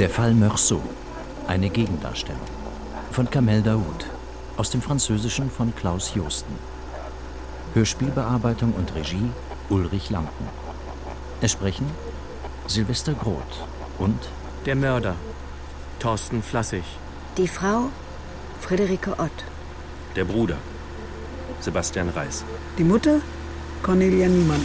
Der Fall Meursault. Eine Gegendarstellung. Von Kamel Daoud. Aus dem Französischen von Klaus Josten. Hörspielbearbeitung und Regie Ulrich Lampen. Es sprechen Silvester Groth und Der Mörder Thorsten Flassig. Die Frau Friederike Ott. Der Bruder Sebastian Reis. Die Mutter Cornelia Niemann.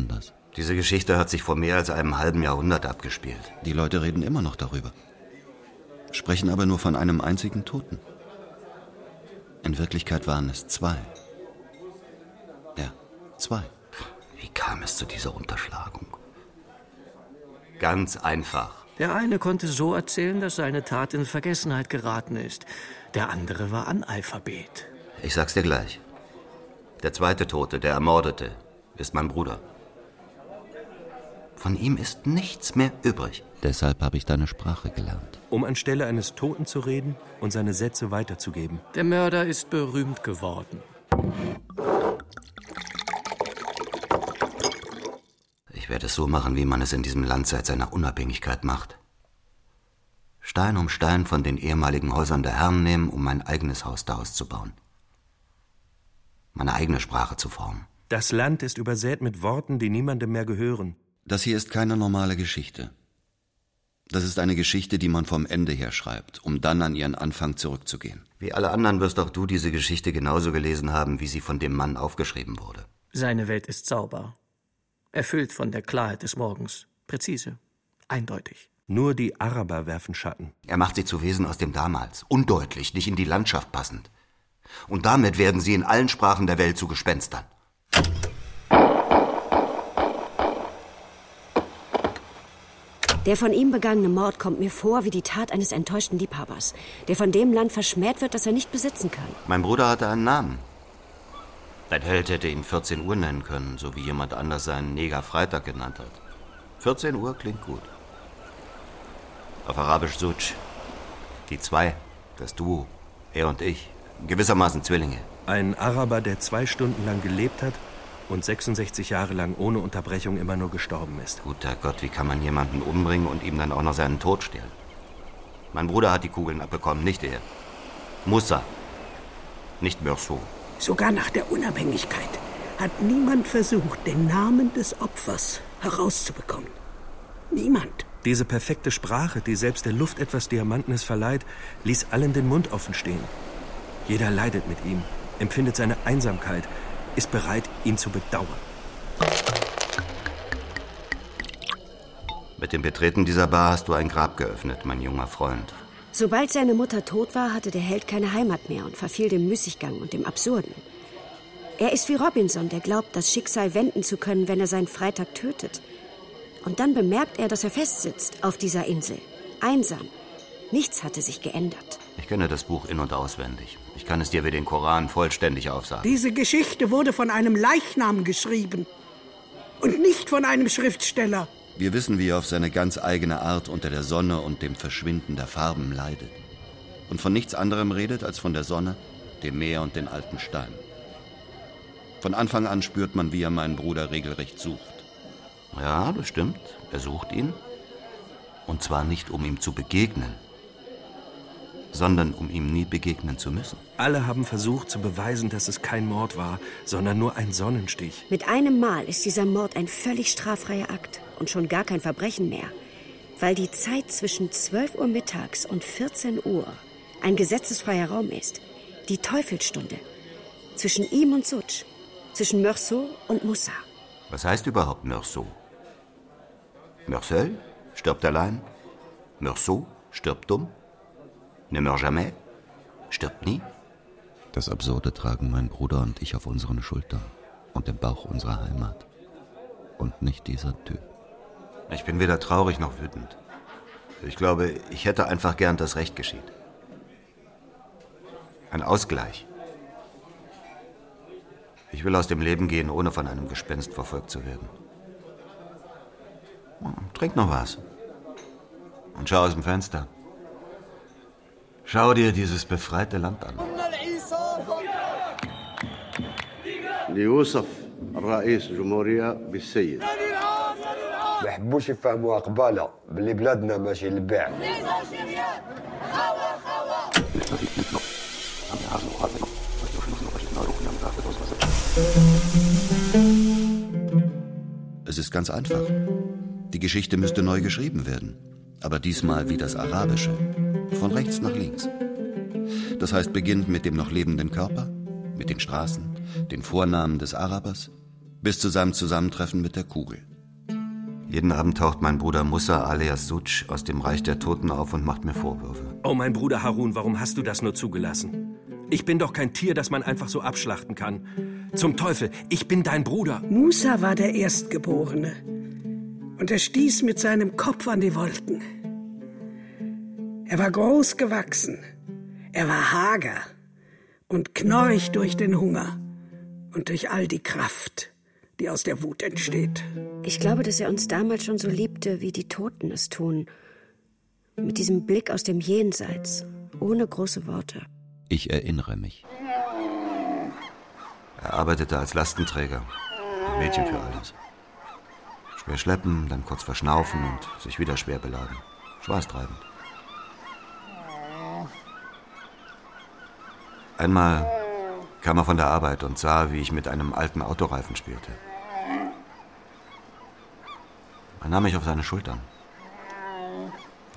Anders. Diese Geschichte hat sich vor mehr als einem halben Jahrhundert abgespielt. Die Leute reden immer noch darüber. Sprechen aber nur von einem einzigen Toten. In Wirklichkeit waren es zwei. Ja, zwei. Wie kam es zu dieser Unterschlagung? Ganz einfach. Der eine konnte so erzählen, dass seine Tat in Vergessenheit geraten ist. Der andere war Analphabet. Ich sag's dir gleich. Der zweite Tote, der Ermordete, ist mein Bruder. Von ihm ist nichts mehr übrig. Deshalb habe ich deine Sprache gelernt. Um anstelle eines Toten zu reden und seine Sätze weiterzugeben. Der Mörder ist berühmt geworden. Ich werde es so machen, wie man es in diesem Land seit seiner Unabhängigkeit macht. Stein um Stein von den ehemaligen Häusern der Herren nehmen, um mein eigenes Haus daraus zu bauen. Meine eigene Sprache zu formen. Das Land ist übersät mit Worten, die niemandem mehr gehören. Das hier ist keine normale Geschichte. Das ist eine Geschichte, die man vom Ende her schreibt, um dann an ihren Anfang zurückzugehen. Wie alle anderen wirst auch du diese Geschichte genauso gelesen haben, wie sie von dem Mann aufgeschrieben wurde. Seine Welt ist sauber. Erfüllt von der Klarheit des Morgens. Präzise. Eindeutig. Nur die Araber werfen Schatten. Er macht sie zu Wesen aus dem Damals. Undeutlich, nicht in die Landschaft passend. Und damit werden sie in allen Sprachen der Welt zu Gespenstern. Der von ihm begangene Mord kommt mir vor wie die Tat eines enttäuschten Liebhabers, der von dem Land verschmäht wird, das er nicht besitzen kann. Mein Bruder hatte einen Namen. Dein Held hätte ihn 14 Uhr nennen können, so wie jemand anders seinen Neger Freitag genannt hat. 14 Uhr klingt gut. Auf Arabisch Suj. Die zwei, das Duo, er und ich, gewissermaßen Zwillinge. Ein Araber, der zwei Stunden lang gelebt hat und 66 Jahre lang ohne Unterbrechung immer nur gestorben ist. Guter Gott, wie kann man jemanden umbringen und ihm dann auch noch seinen Tod stehlen? Mein Bruder hat die Kugeln abbekommen, nicht er. Musa. Nicht Meursault. Sogar nach der Unabhängigkeit hat niemand versucht, den Namen des Opfers herauszubekommen. Niemand. Diese perfekte Sprache, die selbst der Luft etwas Diamantenes verleiht, ließ allen den Mund offen stehen. Jeder leidet mit ihm, empfindet seine Einsamkeit, ist bereit, ihn zu bedauern. Mit dem Betreten dieser Bar hast du ein Grab geöffnet, mein junger Freund. Sobald seine Mutter tot war, hatte der Held keine Heimat mehr und verfiel dem Müßiggang und dem Absurden. Er ist wie Robinson, der glaubt, das Schicksal wenden zu können, wenn er seinen Freitag tötet. Und dann bemerkt er, dass er festsitzt auf dieser Insel. Einsam. Nichts hatte sich geändert. Ich kenne das Buch in- und auswendig. Ich kann es dir wie den Koran vollständig aufsagen. Diese Geschichte wurde von einem Leichnam geschrieben und nicht von einem Schriftsteller. Wir wissen, wie er auf seine ganz eigene Art unter der Sonne und dem Verschwinden der Farben leidet. Und von nichts anderem redet als von der Sonne, dem Meer und den alten Steinen. Von Anfang an spürt man, wie er meinen Bruder regelrecht sucht. Ja, das stimmt. Er sucht ihn. Und zwar nicht, um ihm zu begegnen, sondern um ihm nie begegnen zu müssen. Alle haben versucht zu beweisen, dass es kein Mord war, sondern nur ein Sonnenstich. Mit einem Mal ist dieser Mord ein völlig straffreier Akt und schon gar kein Verbrechen mehr, weil die Zeit zwischen 12 Uhr mittags und 14 Uhr ein gesetzesfreier Raum ist. Die Teufelsstunde. Zwischen ihm und Sutsch. Zwischen Meursault und Moussa. Was heißt überhaupt Meursault? Meursault stirbt allein. Meursault stirbt dumm. Ne meurt jamais stirbt nie. Das Absurde tragen mein Bruder und ich auf unseren Schultern und im Bauch unserer Heimat. Und nicht dieser Typ. Ich bin weder traurig noch wütend. Ich glaube, ich hätte einfach gern, dass Recht geschieht. Ein Ausgleich. Ich will aus dem Leben gehen, ohne von einem Gespenst verfolgt zu werden. Trink noch was. Und schau aus dem Fenster. Schau dir dieses befreite Land an. ليوصف الرئيس الجمهورية بالسيد ما يحبوش يفهموها قبالة بلي بلادنا ماشي للبيع Es ist ganz einfach. Die Geschichte müsste neu geschrieben werden. Aber diesmal wie das Arabische. Von rechts nach links. Das heißt, beginnt mit dem noch lebenden Körper, mit den Straßen, den Vornamen des Arabers, bis zu seinem Zusammentreffen mit der Kugel. Jeden Abend taucht mein Bruder Musa alias Sutsch aus dem Reich der Toten auf und macht mir Vorwürfe. Oh, mein Bruder Harun, warum hast du das nur zugelassen? Ich bin doch kein Tier, das man einfach so abschlachten kann. Zum Teufel, ich bin dein Bruder. Musa war der Erstgeborene. Und er stieß mit seinem Kopf an die Wolken. Er war groß gewachsen. Er war hager und knorrig durch den Hunger und durch all die Kraft, die aus der Wut entsteht. Ich glaube, dass er uns damals schon so liebte, wie die Toten es tun. Mit diesem Blick aus dem Jenseits, ohne große Worte. Ich erinnere mich. Er arbeitete als Lastenträger. Ein Mädchen für alles. Schwer schleppen, dann kurz verschnaufen und sich wieder schwer beladen. Schweißtreibend. Einmal kam er von der Arbeit und sah, wie ich mit einem alten Autoreifen spielte. Er nahm mich auf seine Schultern.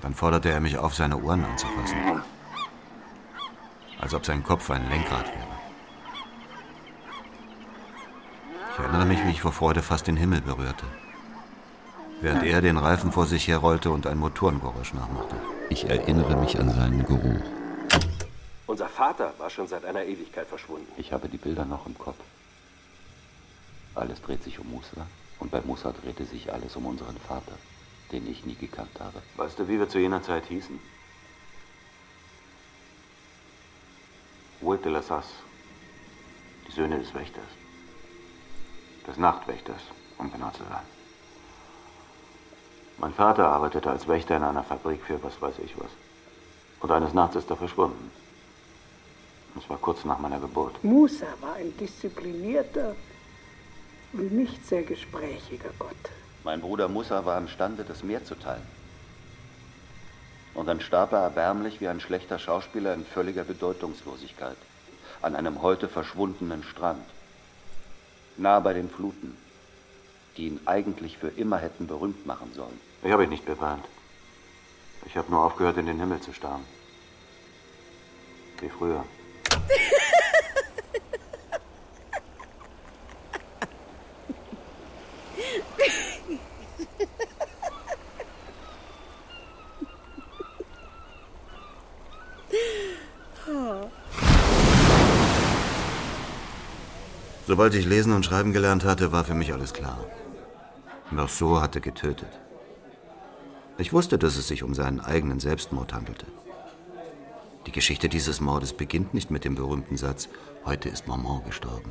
Dann forderte er mich auf, seine Ohren anzufassen. Als ob sein Kopf ein Lenkrad wäre. Ich erinnere mich, wie ich vor Freude fast den Himmel berührte. Während er den Reifen vor sich herrollte und ein Motorengeräusch nachmachte. Ich erinnere mich an seinen Geruch. Unser Vater war schon seit einer Ewigkeit verschwunden. Ich habe die Bilder noch im Kopf. Alles dreht sich um Musa und bei Musa drehte sich alles um unseren Vater, den ich nie gekannt habe. Weißt du, wie wir zu jener Zeit hießen? Oued de la Sasse. Die Söhne des Wächters. Des Nachtwächters, um genau zu sein. Mein Vater arbeitete als Wächter in einer Fabrik für was weiß ich was. Und eines Nachts ist er verschwunden. Das war kurz nach meiner Geburt. Musa war ein disziplinierter und nicht sehr gesprächiger Gott. Mein Bruder Musa war imstande, das Meer zu teilen. Und dann starb er erbärmlich wie ein schlechter Schauspieler in völliger Bedeutungslosigkeit an einem heute verschwundenen Strand, nahe bei den Fluten, die ihn eigentlich für immer hätten berühmt machen sollen. Ich habe ihn nicht beweint. Ich habe nur aufgehört, in den Himmel zu starren. Wie früher. Sobald ich lesen und schreiben gelernt hatte, war für mich alles klar. Meursault hatte getötet. Ich wusste, dass es sich um seinen eigenen Selbstmord handelte. Die Geschichte dieses Mordes beginnt nicht mit dem berühmten Satz, heute ist Maman gestorben,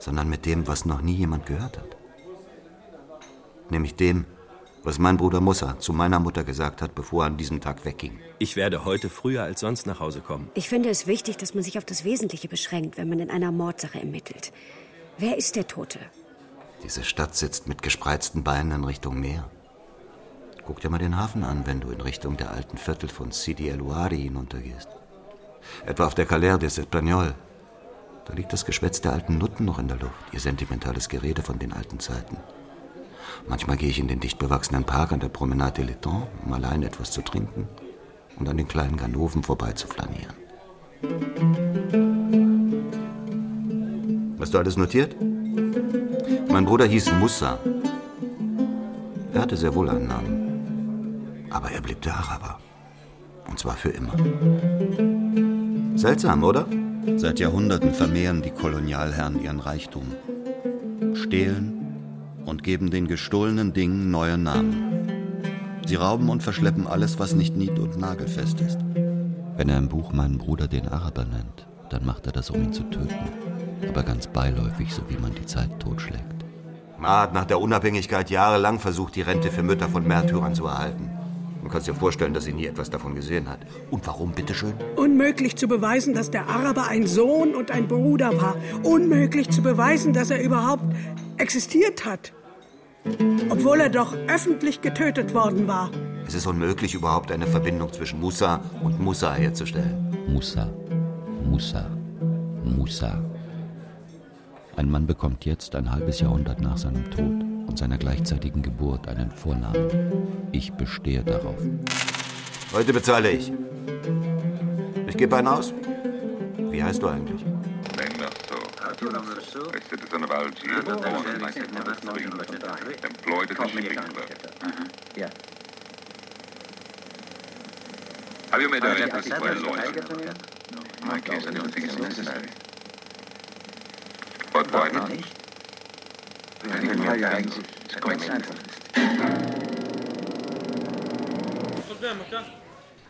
sondern mit dem, was noch nie jemand gehört hat. Nämlich dem, was mein Bruder Mussa zu meiner Mutter gesagt hat, bevor er an diesem Tag wegging. Ich werde heute früher als sonst nach Hause kommen. Ich finde es wichtig, dass man sich auf das Wesentliche beschränkt, wenn man in einer Mordsache ermittelt. Wer ist der Tote? Diese Stadt sitzt mit gespreizten Beinen in Richtung Meer. Guck dir mal den Hafen an, wenn du in Richtung der alten Viertel von Sidi El Ouari hinuntergehst. Etwa auf der Calère des Espagnols. Da liegt das Geschwätz der alten Nutten noch in der Luft, ihr sentimentales Gerede von den alten Zeiten. Manchmal gehe ich in den dicht bewachsenen Park an der Promenade de l'Étang, um allein etwas zu trinken und an den kleinen Ganoven vorbei zu flanieren. Hast du alles notiert? Mein Bruder hieß Musa. Er hatte sehr wohl einen Namen. Aber er blieb der Araber. Und zwar für immer. Seltsam, oder? Seit Jahrhunderten vermehren die Kolonialherren ihren Reichtum, stehlen und geben den gestohlenen Dingen neue Namen. Sie rauben und verschleppen alles, was nicht nied- und nagelfest ist. Wenn er im Buch meinen Bruder den Araber nennt, dann macht er das, um ihn zu töten. Aber ganz beiläufig, so wie man die Zeit totschlägt. Ma hat nach der Unabhängigkeit jahrelang versucht, die Rente für Mütter von Märtyrern zu erhalten. Man kann sich vorstellen, dass sie nie etwas davon gesehen hat. Und warum, bitteschön? Unmöglich zu beweisen, dass der Araber ein Sohn und ein Bruder war. Unmöglich zu beweisen, dass er überhaupt existiert hat. Obwohl er doch öffentlich getötet worden war. Es ist unmöglich, überhaupt eine Verbindung zwischen Musa und Musa herzustellen. Musa, Musa, Musa. Ein Mann bekommt jetzt, ein halbes Jahrhundert nach seinem Tod und seiner gleichzeitigen Geburt, einen Vornamen. Ich bestehe darauf. Heute bezahle ich. Ich gebe einen aus. Wie heißt du eigentlich? A citizen of Algiers, born in 1903, employed as a shipping clerk. Yeah. Have you made arrangements for a lawyer? In my case, I don't think it's necessary. But why not? Ja, ja, eigentlich. Ist ganz einfach.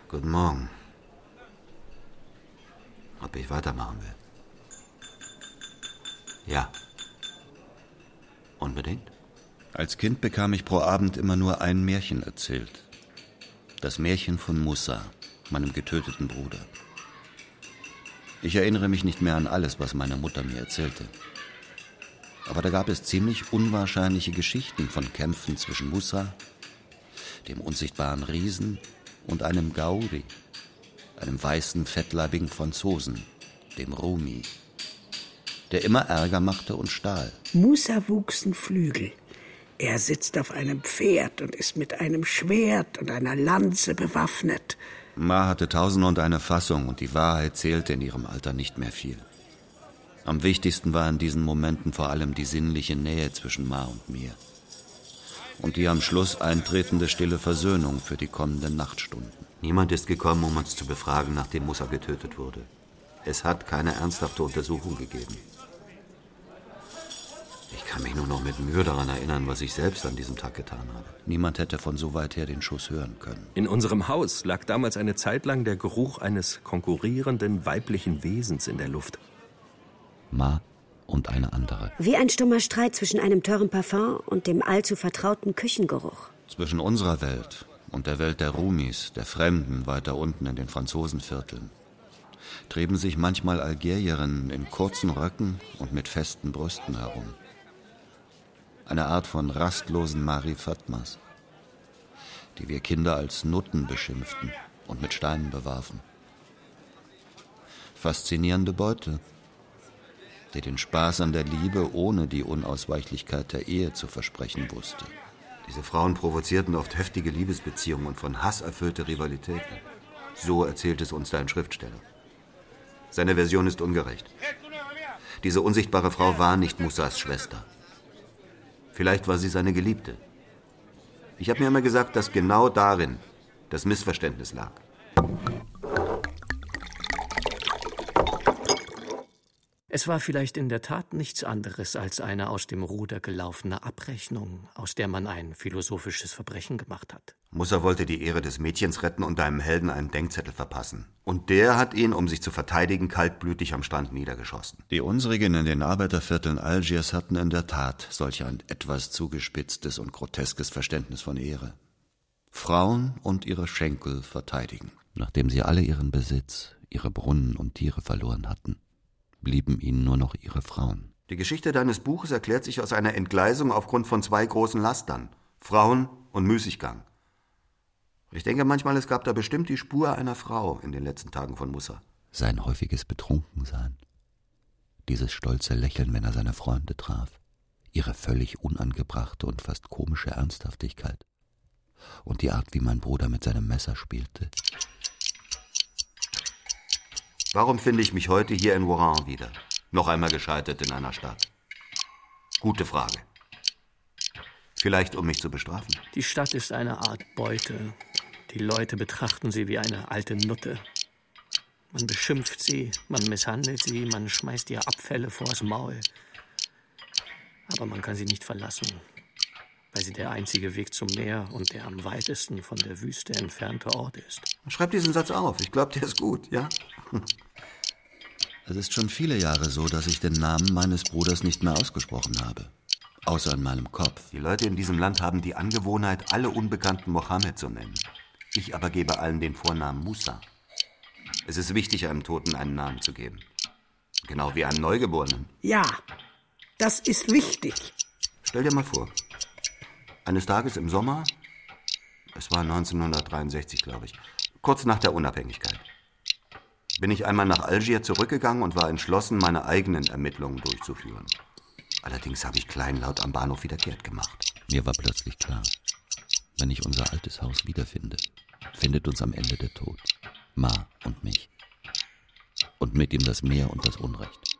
Guten Morgen. Ob ich weitermachen will? Ja. Unbedingt? Als Kind bekam ich pro Abend immer nur ein Märchen erzählt. Das Märchen von Musa, meinem getöteten Bruder. Ich erinnere mich nicht mehr an alles, was meine Mutter mir erzählte. Aber da gab es ziemlich unwahrscheinliche Geschichten von Kämpfen zwischen Musa, dem unsichtbaren Riesen, und einem Gauri, einem weißen, fettleibigen Franzosen, dem Rumi, der immer Ärger machte und stahl. Musa wuchsen Flügel. Er sitzt auf einem Pferd und ist mit einem Schwert und einer Lanze bewaffnet. Ma hatte tausend und eine Fassung und die Wahrheit zählte in ihrem Alter nicht mehr viel. Am wichtigsten war in diesen Momenten vor allem die sinnliche Nähe zwischen Ma und mir. Und die am Schluss eintretende stille Versöhnung für die kommenden Nachtstunden. Niemand ist gekommen, um uns zu befragen, nachdem Musa getötet wurde. Es hat keine ernsthafte Untersuchung gegeben. Ich kann mich nur noch mit Mühe daran erinnern, was ich selbst an diesem Tag getan habe. Niemand hätte von so weit her den Schuss hören können. In unserem Haus lag damals eine Zeit lang der Geruch eines konkurrierenden weiblichen Wesens in der Luft. Ma und eine andere. Wie ein stummer Streit zwischen einem teuren Parfum und dem allzu vertrauten Küchengeruch. Zwischen unserer Welt und der Welt der Rumis, der Fremden weiter unten in den Franzosenvierteln, trieben sich manchmal Algerierinnen in kurzen Röcken und mit festen Brüsten herum. Eine Art von rastlosen Marie Fatmas, die wir Kinder als Nutten beschimpften und mit Steinen bewarfen. Faszinierende Beute, die den Spaß an der Liebe ohne die Unausweichlichkeit der Ehe zu versprechen wusste. Diese Frauen provozierten oft heftige Liebesbeziehungen und von Hass erfüllte Rivalitäten. So erzählt es uns dein Schriftsteller. Seine Version ist ungerecht. Diese unsichtbare Frau war nicht Musas Schwester. Vielleicht war sie seine Geliebte. Ich habe mir immer gesagt, dass genau darin das Missverständnis lag. Es war vielleicht in der Tat nichts anderes als eine aus dem Ruder gelaufene Abrechnung, aus der man ein philosophisches Verbrechen gemacht hat. Musa wollte die Ehre des Mädchens retten und deinem Helden einen Denkzettel verpassen. Und der hat ihn, um sich zu verteidigen, kaltblütig am Strand niedergeschossen. Die unsrigen in den Arbeitervierteln Algiers hatten in der Tat solch ein etwas zugespitztes und groteskes Verständnis von Ehre. Frauen und ihre Schenkel verteidigen. Nachdem sie alle ihren Besitz, ihre Brunnen und Tiere verloren hatten, blieben ihnen nur noch ihre Frauen. Die Geschichte deines Buches erklärt sich aus einer Entgleisung aufgrund von zwei großen Lastern: Frauen und Müßiggang. Ich denke manchmal, es gab da bestimmt die Spur einer Frau in den letzten Tagen von Mussa. Sein häufiges Betrunkensein, dieses stolze Lächeln, wenn er seine Freunde traf, ihre völlig unangebrachte und fast komische Ernsthaftigkeit und die Art, wie mein Bruder mit seinem Messer spielte. Warum finde ich mich heute hier in Oran wieder? Noch einmal gescheitert in einer Stadt. Gute Frage. Vielleicht, um mich zu bestrafen. Die Stadt ist eine Art Beute. Die Leute betrachten sie wie eine alte Nutte. Man beschimpft sie, man misshandelt sie, man schmeißt ihr Abfälle vors Maul. Aber man kann sie nicht verlassen, weil sie der einzige Weg zum Meer und der am weitesten von der Wüste entfernte Ort ist. Schreib diesen Satz auf. Ich glaube, der ist gut, ja? Es ist schon viele Jahre so, dass ich den Namen meines Bruders nicht mehr ausgesprochen habe. Außer in meinem Kopf. Die Leute in diesem Land haben die Angewohnheit, alle Unbekannten Mohammed zu nennen. Ich aber gebe allen den Vornamen Musa. Es ist wichtig, einem Toten einen Namen zu geben. Genau wie einem Neugeborenen. Ja, das ist wichtig. Stell dir mal vor, eines Tages im Sommer, es war 1963, glaube ich, kurz nach der Unabhängigkeit, bin ich einmal nach Algier zurückgegangen und war entschlossen, meine eigenen Ermittlungen durchzuführen. Allerdings habe ich kleinlaut am Bahnhof wieder kehrt gemacht. Mir war plötzlich klar, wenn ich unser altes Haus wiederfinde, findet uns am Ende der Tod. Ma und mich. Und mit ihm das Meer und das Unrecht.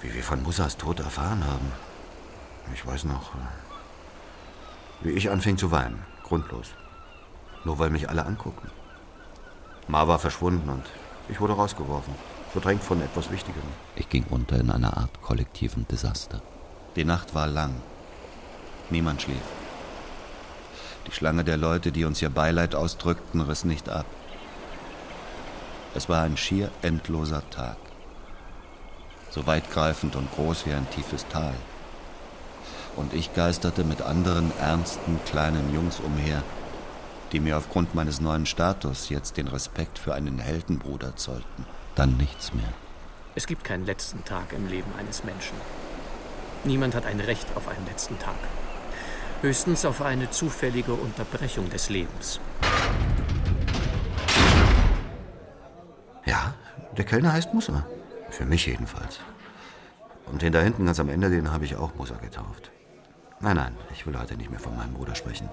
Wie wir von Musas Tod erfahren haben. Ich weiß noch, wie ich anfing zu weinen. Grundlos. Nur weil mich alle anguckten. Ma war verschwunden und ich wurde rausgeworfen. Verdrängt von etwas Wichtigerem. Ich ging unter in einer Art kollektiven Desaster. Die Nacht war lang. Niemand schlief. Die Schlange der Leute, die uns ihr Beileid ausdrückten, riss nicht ab. Es war ein schier endloser Tag. So weitgreifend und groß wie ein tiefes Tal. Und ich geisterte mit anderen ernsten kleinen Jungs umher, die mir aufgrund meines neuen Status jetzt den Respekt für einen Heldenbruder zollten. Dann nichts mehr. Es gibt keinen letzten Tag im Leben eines Menschen. Niemand hat ein Recht auf einen letzten Tag. Höchstens auf eine zufällige Unterbrechung des Lebens. Ja, der Kellner heißt Musa. Für mich jedenfalls. Und den da hinten ganz am Ende, den habe ich auch Musa getauft. Nein, nein, ich will heute nicht mehr von meinem Bruder sprechen.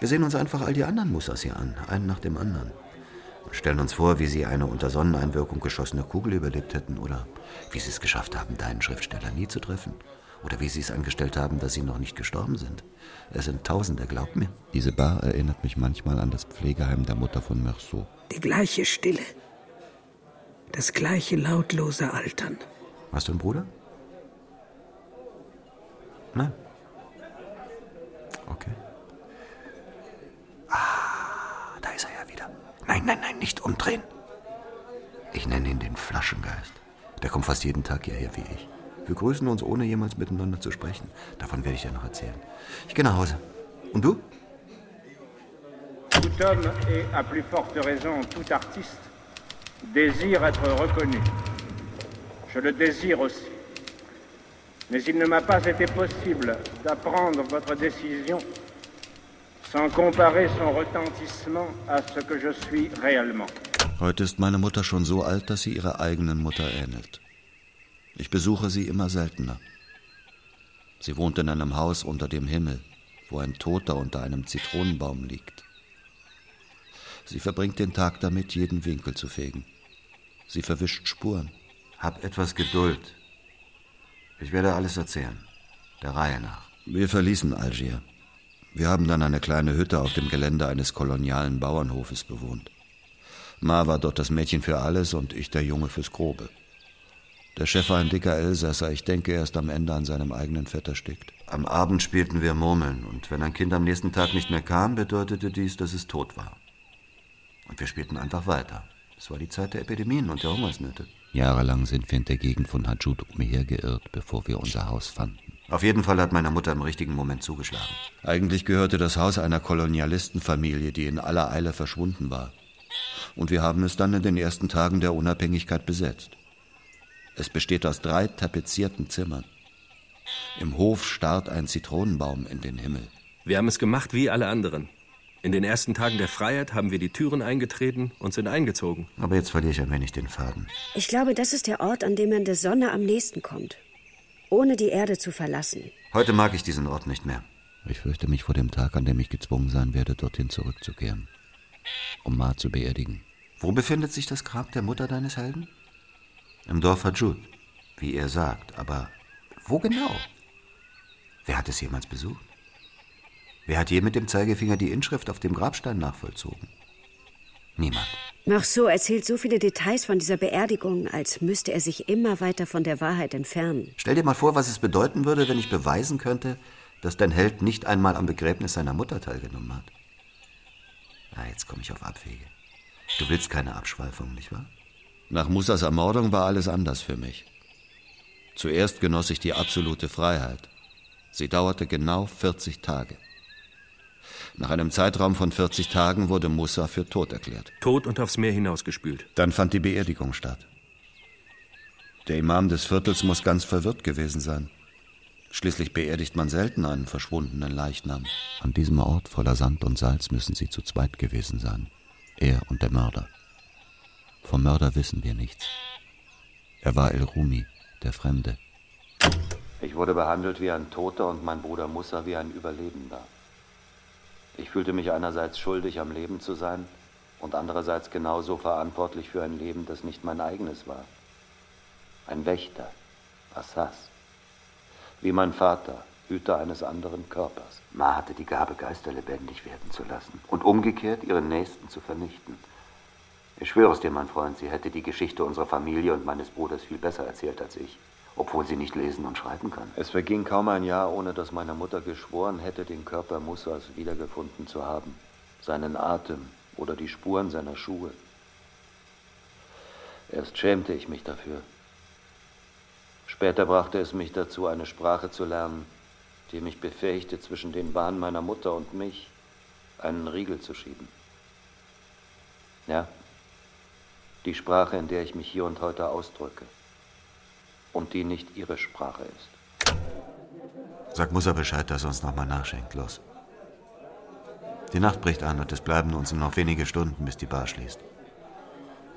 Wir sehen uns einfach all die anderen Musas hier an, einen nach dem anderen. Und stellen uns vor, wie sie eine unter Sonneneinwirkung geschossene Kugel überlebt hätten oder wie sie es geschafft haben, deinen Schriftsteller nie zu treffen. Oder wie sie es angestellt haben, dass sie noch nicht gestorben sind. Es sind Tausende, glaub mir. Diese Bar erinnert mich manchmal an das Pflegeheim der Mutter von Meursault. Die gleiche Stille. Das gleiche lautlose Altern. Hast du einen Bruder? Nein. Okay. Ah, da ist er ja wieder. Nein, nein, nein, nicht umdrehen. Ich nenne ihn den Flaschengeist. Der kommt fast jeden Tag hierher wie ich. Wir grüßen uns, ohne jemals miteinander zu sprechen. Davon werde ich dir noch erzählen. Ich gehe nach Hause. Und du? Tout homme et à plus forte raison tout artiste désire être reconnu. Je le désire aussi. Mais il ne m'a pas été possible d'apprendre votre décision sans comparer son retentissement à ce que je suis réellement. Heute ist meine Mutter schon so alt, dass sie ihrer eigenen Mutter ähnelt. Ich besuche sie immer seltener. Sie wohnt in einem Haus unter dem Himmel, wo ein Toter unter einem Zitronenbaum liegt. Sie verbringt den Tag damit, jeden Winkel zu fegen. Sie verwischt Spuren. Hab etwas Geduld. Ich werde alles erzählen. Der Reihe nach. Wir verließen Algier. Wir haben dann eine kleine Hütte auf dem Gelände eines kolonialen Bauernhofes bewohnt. Ma war dort das Mädchen für alles und ich der Junge fürs Grobe. Der Chef war ein dicker Elsässer. Ich denke, er ist am Ende an seinem eigenen Fett erstickt. Am Abend spielten wir Murmeln und wenn ein Kind am nächsten Tag nicht mehr kam, bedeutete dies, dass es tot war. Und wir spielten einfach weiter. Es war die Zeit der Epidemien und der Hungersnöte. Jahrelang sind wir in der Gegend von Hajut umhergeirrt, bevor wir unser Haus fanden. Auf jeden Fall hat meine Mutter im richtigen Moment zugeschlagen. Eigentlich gehörte das Haus einer Kolonialistenfamilie, die in aller Eile verschwunden war. Und wir haben es dann in den ersten Tagen der Unabhängigkeit besetzt. Es besteht aus drei tapezierten Zimmern. Im Hof starrt ein Zitronenbaum in den Himmel. Wir haben es gemacht wie alle anderen. In den ersten Tagen der Freiheit haben wir die Türen eingetreten und sind eingezogen. Aber jetzt verliere ich ein wenig den Faden. Ich glaube, das ist der Ort, an dem man der Sonne am nächsten kommt. Ohne die Erde zu verlassen. Heute mag ich diesen Ort nicht mehr. Ich fürchte mich vor dem Tag, an dem ich gezwungen sein werde, dorthin zurückzukehren. Um Ma zu beerdigen. Wo befindet sich das Grab der Mutter deines Helden? Im Dorf Hajud, wie er sagt. Aber wo genau? Wer hat es jemals besucht? Wer hat je mit dem Zeigefinger die Inschrift auf dem Grabstein nachvollzogen? Niemand. Marceau erzählt so viele Details von dieser Beerdigung, als müsste er sich immer weiter von der Wahrheit entfernen. Stell dir mal vor, was es bedeuten würde, wenn ich beweisen könnte, dass dein Held nicht einmal am Begräbnis seiner Mutter teilgenommen hat. Ah, jetzt komme ich auf Abwege. Du willst keine Abschweifung, nicht wahr? Nach Musas Ermordung war alles anders für mich. Zuerst genoss ich die absolute Freiheit. Sie dauerte genau 40 Tage. Nach einem Zeitraum von 40 Tagen wurde Musa für tot erklärt. Tot und aufs Meer hinausgespült. Dann fand die Beerdigung statt. Der Imam des Viertels muss ganz verwirrt gewesen sein. Schließlich beerdigt man selten einen verschwundenen Leichnam. An diesem Ort voller Sand und Salz müssen sie zu zweit gewesen sein. Er und der Mörder. Vom Mörder wissen wir nichts. Er war El Rumi, der Fremde. Ich wurde behandelt wie ein Toter und mein Bruder Musa wie ein Überlebender. Ich fühlte mich einerseits schuldig, am Leben zu sein und andererseits genauso verantwortlich für ein Leben, das nicht mein eigenes war. Ein Wächter, Assas. Wie mein Vater, Hüter eines anderen Körpers. Ma hatte die Gabe, Geister lebendig werden zu lassen und umgekehrt ihren Nächsten zu vernichten. Ich schwöre es dir, mein Freund, sie hätte die Geschichte unserer Familie und meines Bruders viel besser erzählt als ich obwohl sie nicht lesen und schreiben kann. Es verging kaum ein Jahr, ohne dass meine Mutter geschworen hätte, den Körper Musas wiedergefunden zu haben, seinen Atem oder die Spuren seiner Schuhe. Erst schämte ich mich dafür. Später brachte es mich dazu, eine Sprache zu lernen, die mich befähigte, zwischen den Bahnen meiner Mutter und mich einen Riegel zu schieben. Ja, die Sprache, in der ich mich hier und heute ausdrücke und die nicht ihre Sprache ist. Sag Musa Bescheid, dass er uns nochmal nachschenkt. Los. Die Nacht bricht an und es bleiben uns nur noch wenige Stunden, bis die Bar schließt.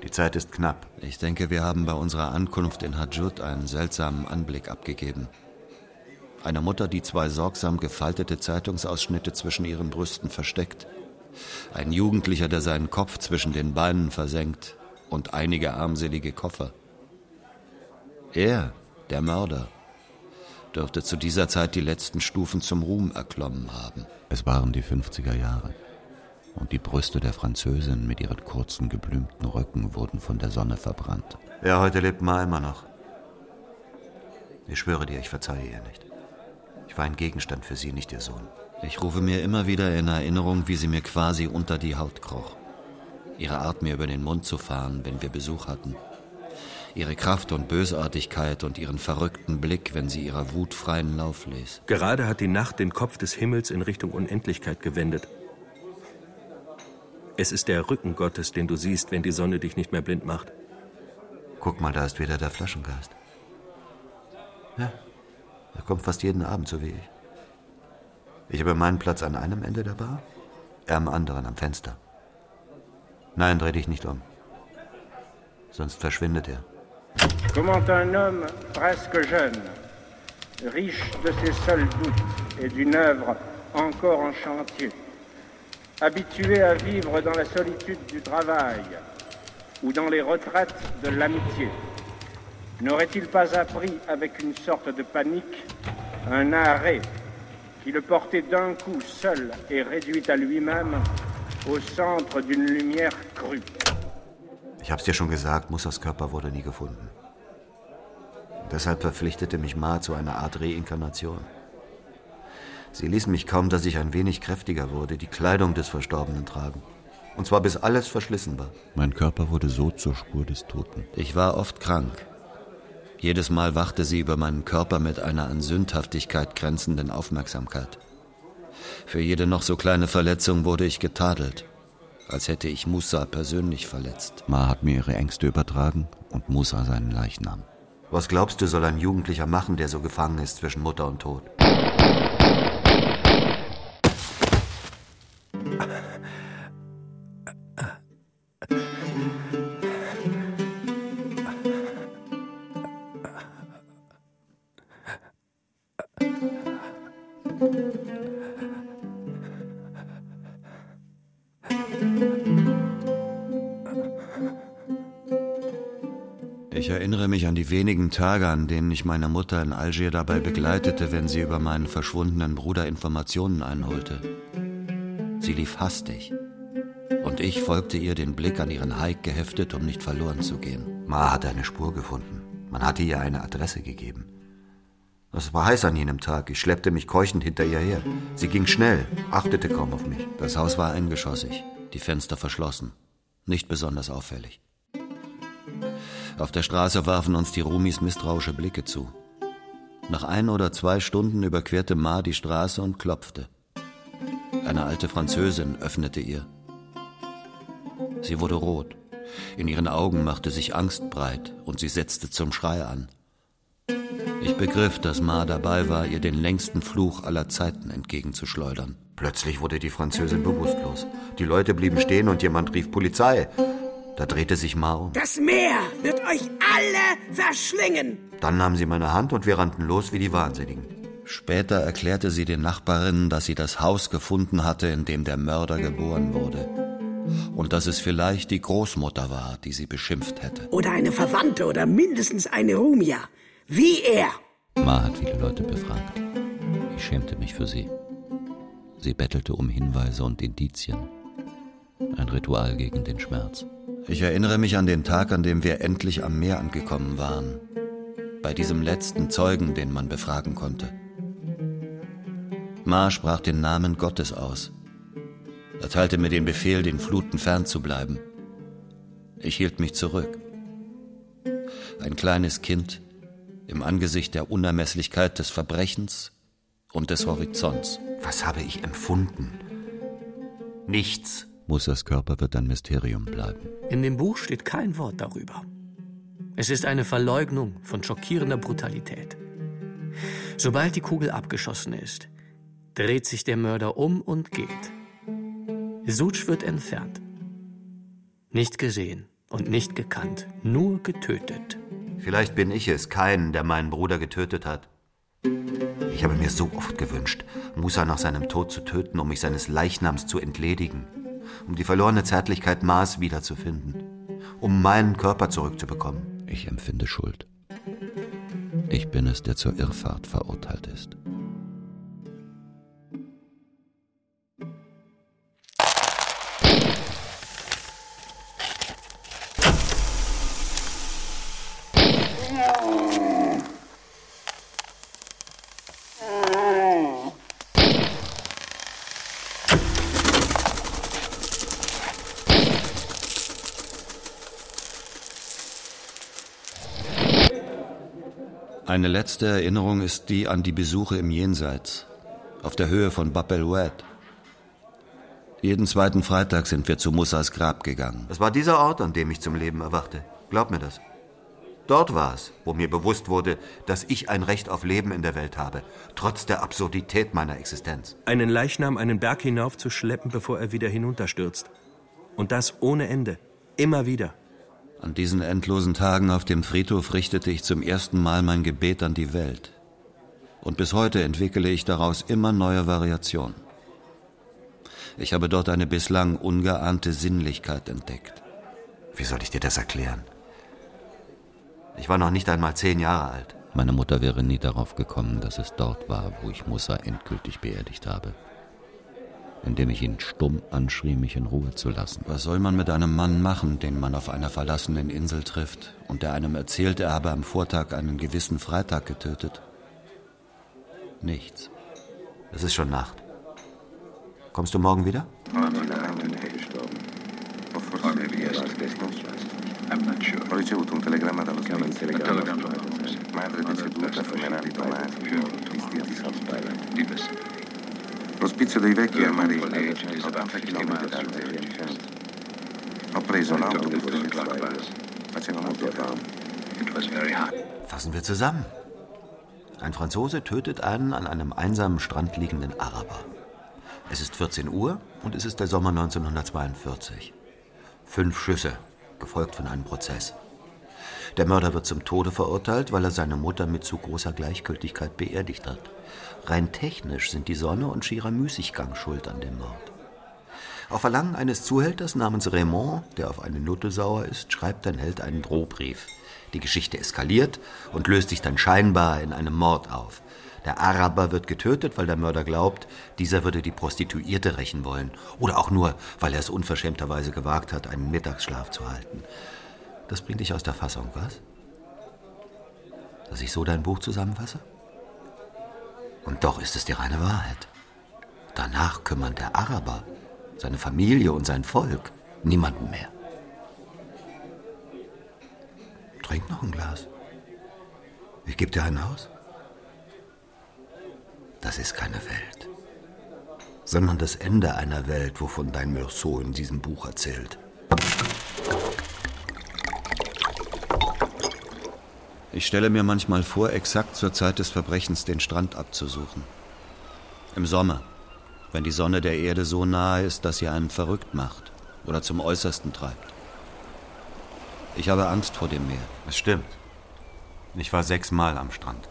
Die Zeit ist knapp. Ich denke, wir haben bei unserer Ankunft in Hajut einen seltsamen Anblick abgegeben. Eine Mutter, die zwei sorgsam gefaltete Zeitungsausschnitte zwischen ihren Brüsten versteckt. Ein Jugendlicher, der seinen Kopf zwischen den Beinen versenkt. Und einige armselige Koffer. Er, der Mörder, dürfte zu dieser Zeit die letzten Stufen zum Ruhm erklommen haben. Es waren die 50er Jahre. Und die Brüste der Französin mit ihren kurzen, geblümten Röcken wurden von der Sonne verbrannt. Ja, heute lebt Ma immer noch. Ich schwöre dir, ich verzeihe ihr nicht. Ich war ein Gegenstand für sie, nicht ihr Sohn. Ich rufe mir immer wieder in Erinnerung, wie sie mir quasi unter die Haut kroch. Ihre Art, mir über den Mund zu fahren, wenn wir Besuch hatten ihre Kraft und Bösartigkeit und ihren verrückten Blick, wenn sie ihrer Wut freien Lauf ließ. Gerade hat die Nacht den Kopf des Himmels in Richtung Unendlichkeit gewendet. Es ist der Rücken Gottes, den du siehst, wenn die Sonne dich nicht mehr blind macht. Guck mal, da ist wieder der Flaschengeist. Ja, er kommt fast jeden Abend, so wie ich. Ich habe meinen Platz an einem Ende der Bar, er am anderen, am Fenster. Nein, dreh dich nicht um. Sonst verschwindet er. Comment un homme presque jeune, riche de ses seuls doutes et d'une œuvre encore en chantier, habitué à vivre dans la solitude du travail ou dans les retraites de l'amitié, n'aurait-il pas appris avec une sorte de panique un arrêt qui le portait d'un coup seul et réduit à lui-même au centre d'une lumière crue? Ich hab's dir schon gesagt, Mussas Körper wurde nie gefunden. Deshalb verpflichtete mich Ma zu einer Art Reinkarnation. Sie ließen mich kaum, dass ich ein wenig kräftiger wurde, die Kleidung des Verstorbenen tragen. Und zwar bis alles verschlissen war. Mein Körper wurde so zur Spur des Toten. Ich war oft krank. Jedes Mal wachte sie über meinen Körper mit einer an Sündhaftigkeit grenzenden Aufmerksamkeit. Für jede noch so kleine Verletzung wurde ich getadelt. Als hätte ich Musa persönlich verletzt. Ma hat mir ihre Ängste übertragen und Musa seinen Leichnam. Was glaubst du, soll ein Jugendlicher machen, der so gefangen ist zwischen Mutter und Tod? Die wenigen Tage, an denen ich meine Mutter in Algier dabei begleitete, wenn sie über meinen verschwundenen Bruder Informationen einholte. Sie lief hastig. Und ich folgte ihr, den Blick an ihren Haik geheftet, um nicht verloren zu gehen. Ma hatte eine Spur gefunden. Man hatte ihr eine Adresse gegeben. Es war heiß an jenem Tag. Ich schleppte mich keuchend hinter ihr her. Sie ging schnell, achtete kaum auf mich. Das Haus war eingeschossig, die Fenster verschlossen. Nicht besonders auffällig. Auf der Straße warfen uns die Rumis misstrauische Blicke zu. Nach ein oder zwei Stunden überquerte Ma die Straße und klopfte. Eine alte Französin öffnete ihr. Sie wurde rot. In ihren Augen machte sich Angst breit und sie setzte zum Schrei an. Ich begriff, dass Ma dabei war, ihr den längsten Fluch aller Zeiten entgegenzuschleudern. Plötzlich wurde die Französin bewusstlos. Die Leute blieben stehen und jemand rief Polizei. Da drehte sich Ma um. Das Meer wird euch alle verschlingen. Dann nahm sie meine Hand und wir rannten los wie die Wahnsinnigen. Später erklärte sie den Nachbarinnen, dass sie das Haus gefunden hatte, in dem der Mörder geboren wurde. Und dass es vielleicht die Großmutter war, die sie beschimpft hätte. Oder eine Verwandte oder mindestens eine Rumia. Wie er. Ma hat viele Leute befragt. Ich schämte mich für sie. Sie bettelte um Hinweise und Indizien. Ein Ritual gegen den Schmerz. Ich erinnere mich an den Tag, an dem wir endlich am Meer angekommen waren. Bei diesem letzten Zeugen, den man befragen konnte. Ma sprach den Namen Gottes aus. Erteilte mir den Befehl, den Fluten fernzubleiben. Ich hielt mich zurück. Ein kleines Kind im Angesicht der Unermesslichkeit des Verbrechens und des Horizonts. Was habe ich empfunden? Nichts. Musas Körper wird ein Mysterium bleiben. In dem Buch steht kein Wort darüber. Es ist eine Verleugnung von schockierender Brutalität. Sobald die Kugel abgeschossen ist, dreht sich der Mörder um und geht. Such wird entfernt. Nicht gesehen und nicht gekannt, nur getötet. Vielleicht bin ich es, keinen, der meinen Bruder getötet hat. Ich habe mir so oft gewünscht, Musa nach seinem Tod zu töten, um mich seines Leichnams zu entledigen, um die verlorene Zärtlichkeit Maß wiederzufinden, um meinen Körper zurückzubekommen. Ich empfinde Schuld. Ich bin es, der zur Irrfahrt verurteilt ist. Eine letzte Erinnerung ist die an die Besuche im Jenseits, auf der Höhe von Bab el Oued. Jeden zweiten Freitag sind wir zu Mussas Grab gegangen. Es war dieser Ort, an dem ich zum Leben erwachte. Glaub mir das. Dort war es, wo mir bewusst wurde, dass ich ein Recht auf Leben in der Welt habe, trotz der Absurdität meiner Existenz. Einen Leichnam einen Berg hinauf zu schleppen, bevor er wieder hinunterstürzt. Und das ohne Ende. Immer wieder. An diesen endlosen Tagen auf dem Friedhof richtete ich zum ersten Mal mein Gebet an die Welt. Und bis heute entwickle ich daraus immer neue Variationen. Ich habe dort eine bislang ungeahnte Sinnlichkeit entdeckt. Wie soll ich dir das erklären? Ich war noch nicht einmal zehn Jahre alt. Meine Mutter wäre nie darauf gekommen, dass es dort war, wo ich Musa endgültig beerdigt habe. Indem ich ihn stumm anschrie, mich in Ruhe zu lassen. Was soll man mit einem Mann machen, den man auf einer verlassenen Insel trifft und der einem erzählt, er habe am Vortag einen gewissen Freitag getötet? Nichts. Es ist schon Nacht. Kommst du morgen wieder? Ricevuto un telegramma dall'ospedale. Madre deceduta, funerali domani, visti di L'ospizio dei vecchi è amarillo. Ho preso l'autobus Clarabas. Faceva molto caldo. It was very hot. Fassen wir zusammen. Ein Franzose tötet einen an einem einsamen Strand liegenden Araber. Es ist 14 Uhr und es ist der Sommer 1942. Fünf Schüsse, gefolgt von einem Prozess. Der Mörder wird zum Tode verurteilt, weil er seine Mutter mit zu großer Gleichgültigkeit beerdigt hat. Rein technisch sind die Sonne und schierer Müßiggang schuld an dem Mord. Auf Verlangen eines Zuhälters namens Raymond, der auf eine Nutte sauer ist, schreibt ein Held einen Drohbrief. Die Geschichte eskaliert und löst sich dann scheinbar in einem Mord auf. Der Araber wird getötet, weil der Mörder glaubt, dieser würde die Prostituierte rächen wollen. Oder auch nur, weil er es unverschämterweise gewagt hat, einen Mittagsschlaf zu halten. Das bringt dich aus der Fassung, was? Dass ich so dein Buch zusammenfasse? Und doch ist es die reine Wahrheit. Danach kümmern der Araber, seine Familie und sein Volk niemanden mehr. Trink noch ein Glas. Ich gebe dir einen aus. Das ist keine Welt, sondern das Ende einer Welt, wovon dein Meursault in diesem Buch erzählt. Ich stelle mir manchmal vor, exakt zur Zeit des Verbrechens den Strand abzusuchen. Im Sommer, wenn die Sonne der Erde so nahe ist, dass sie einen verrückt macht oder zum Äußersten treibt. Ich habe Angst vor dem Meer. Es stimmt. Ich war sechsmal am Strand.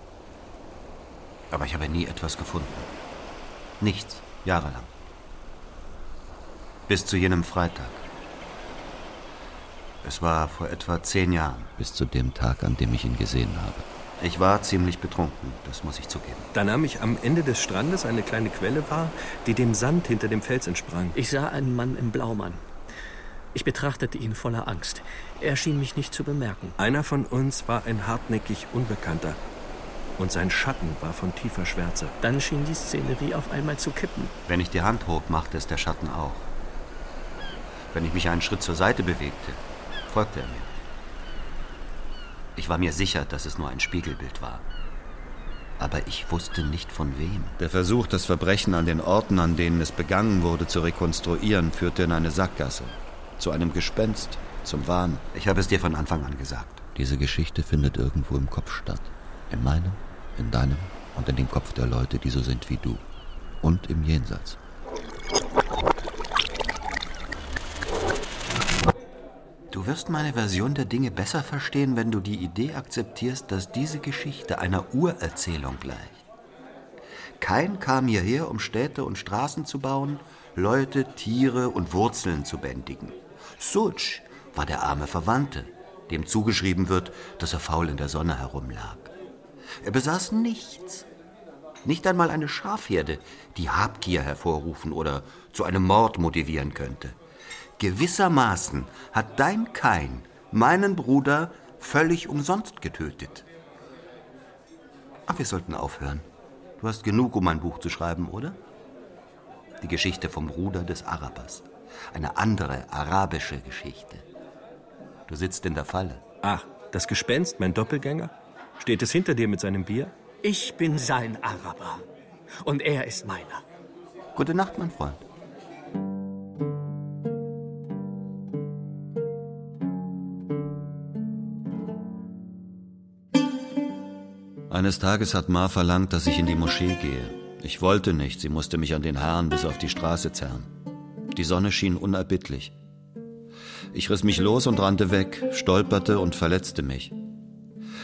Aber ich habe nie etwas gefunden. Nichts, jahrelang. Bis zu jenem Freitag. Es war vor etwa zehn Jahren. Bis zu dem Tag, an dem ich ihn gesehen habe. Ich war ziemlich betrunken, das muss ich zugeben. Da nahm ich am Ende des Strandes eine kleine Quelle wahr, die dem Sand hinter dem Fels entsprang. Ich sah einen Mann im Blaumann. Ich betrachtete ihn voller Angst. Er schien mich nicht zu bemerken. Einer von uns war ein hartnäckig Unbekannter. Und sein Schatten war von tiefer Schwärze. Dann schien die Szenerie auf einmal zu kippen. Wenn ich die Hand hob, machte es der Schatten auch. Wenn ich mich einen Schritt zur Seite bewegte, folgte er mir. Ich war mir sicher, dass es nur ein Spiegelbild war. Aber ich wusste nicht von wem. Der Versuch, das Verbrechen an den Orten, an denen es begangen wurde, zu rekonstruieren, führte in eine Sackgasse. Zu einem Gespenst, zum Wahn. Ich habe es dir von Anfang an gesagt. Diese Geschichte findet irgendwo im Kopf statt. In meinem, in deinem und in dem Kopf der Leute, die so sind wie du. Und im Jenseits. Wirst meine Version der Dinge besser verstehen, wenn du die Idee akzeptierst, dass diese Geschichte einer Urerzählung gleicht. Kein kam hierher, um Städte und Straßen zu bauen, Leute, Tiere und Wurzeln zu bändigen. Sutsch war der arme Verwandte, dem zugeschrieben wird, dass er faul in der Sonne herumlag. Er besaß nichts, nicht einmal eine Schafherde, die Habgier hervorrufen oder zu einem Mord motivieren könnte. Gewissermaßen hat dein Kain meinen Bruder völlig umsonst getötet. Ach, wir sollten aufhören. Du hast genug, um ein Buch zu schreiben, oder? Die Geschichte vom Bruder des Arabers. Eine andere arabische Geschichte. Du sitzt in der Falle. Ach, das Gespenst, mein Doppelgänger? Steht es hinter dir mit seinem Bier? Ich bin sein Araber. Und er ist meiner. Gute Nacht, mein Freund. Eines Tages hat Ma verlangt, dass ich in die Moschee gehe. Ich wollte nicht, sie musste mich an den Haaren bis auf die Straße zerren. Die Sonne schien unerbittlich. Ich riss mich los und rannte weg, stolperte und verletzte mich.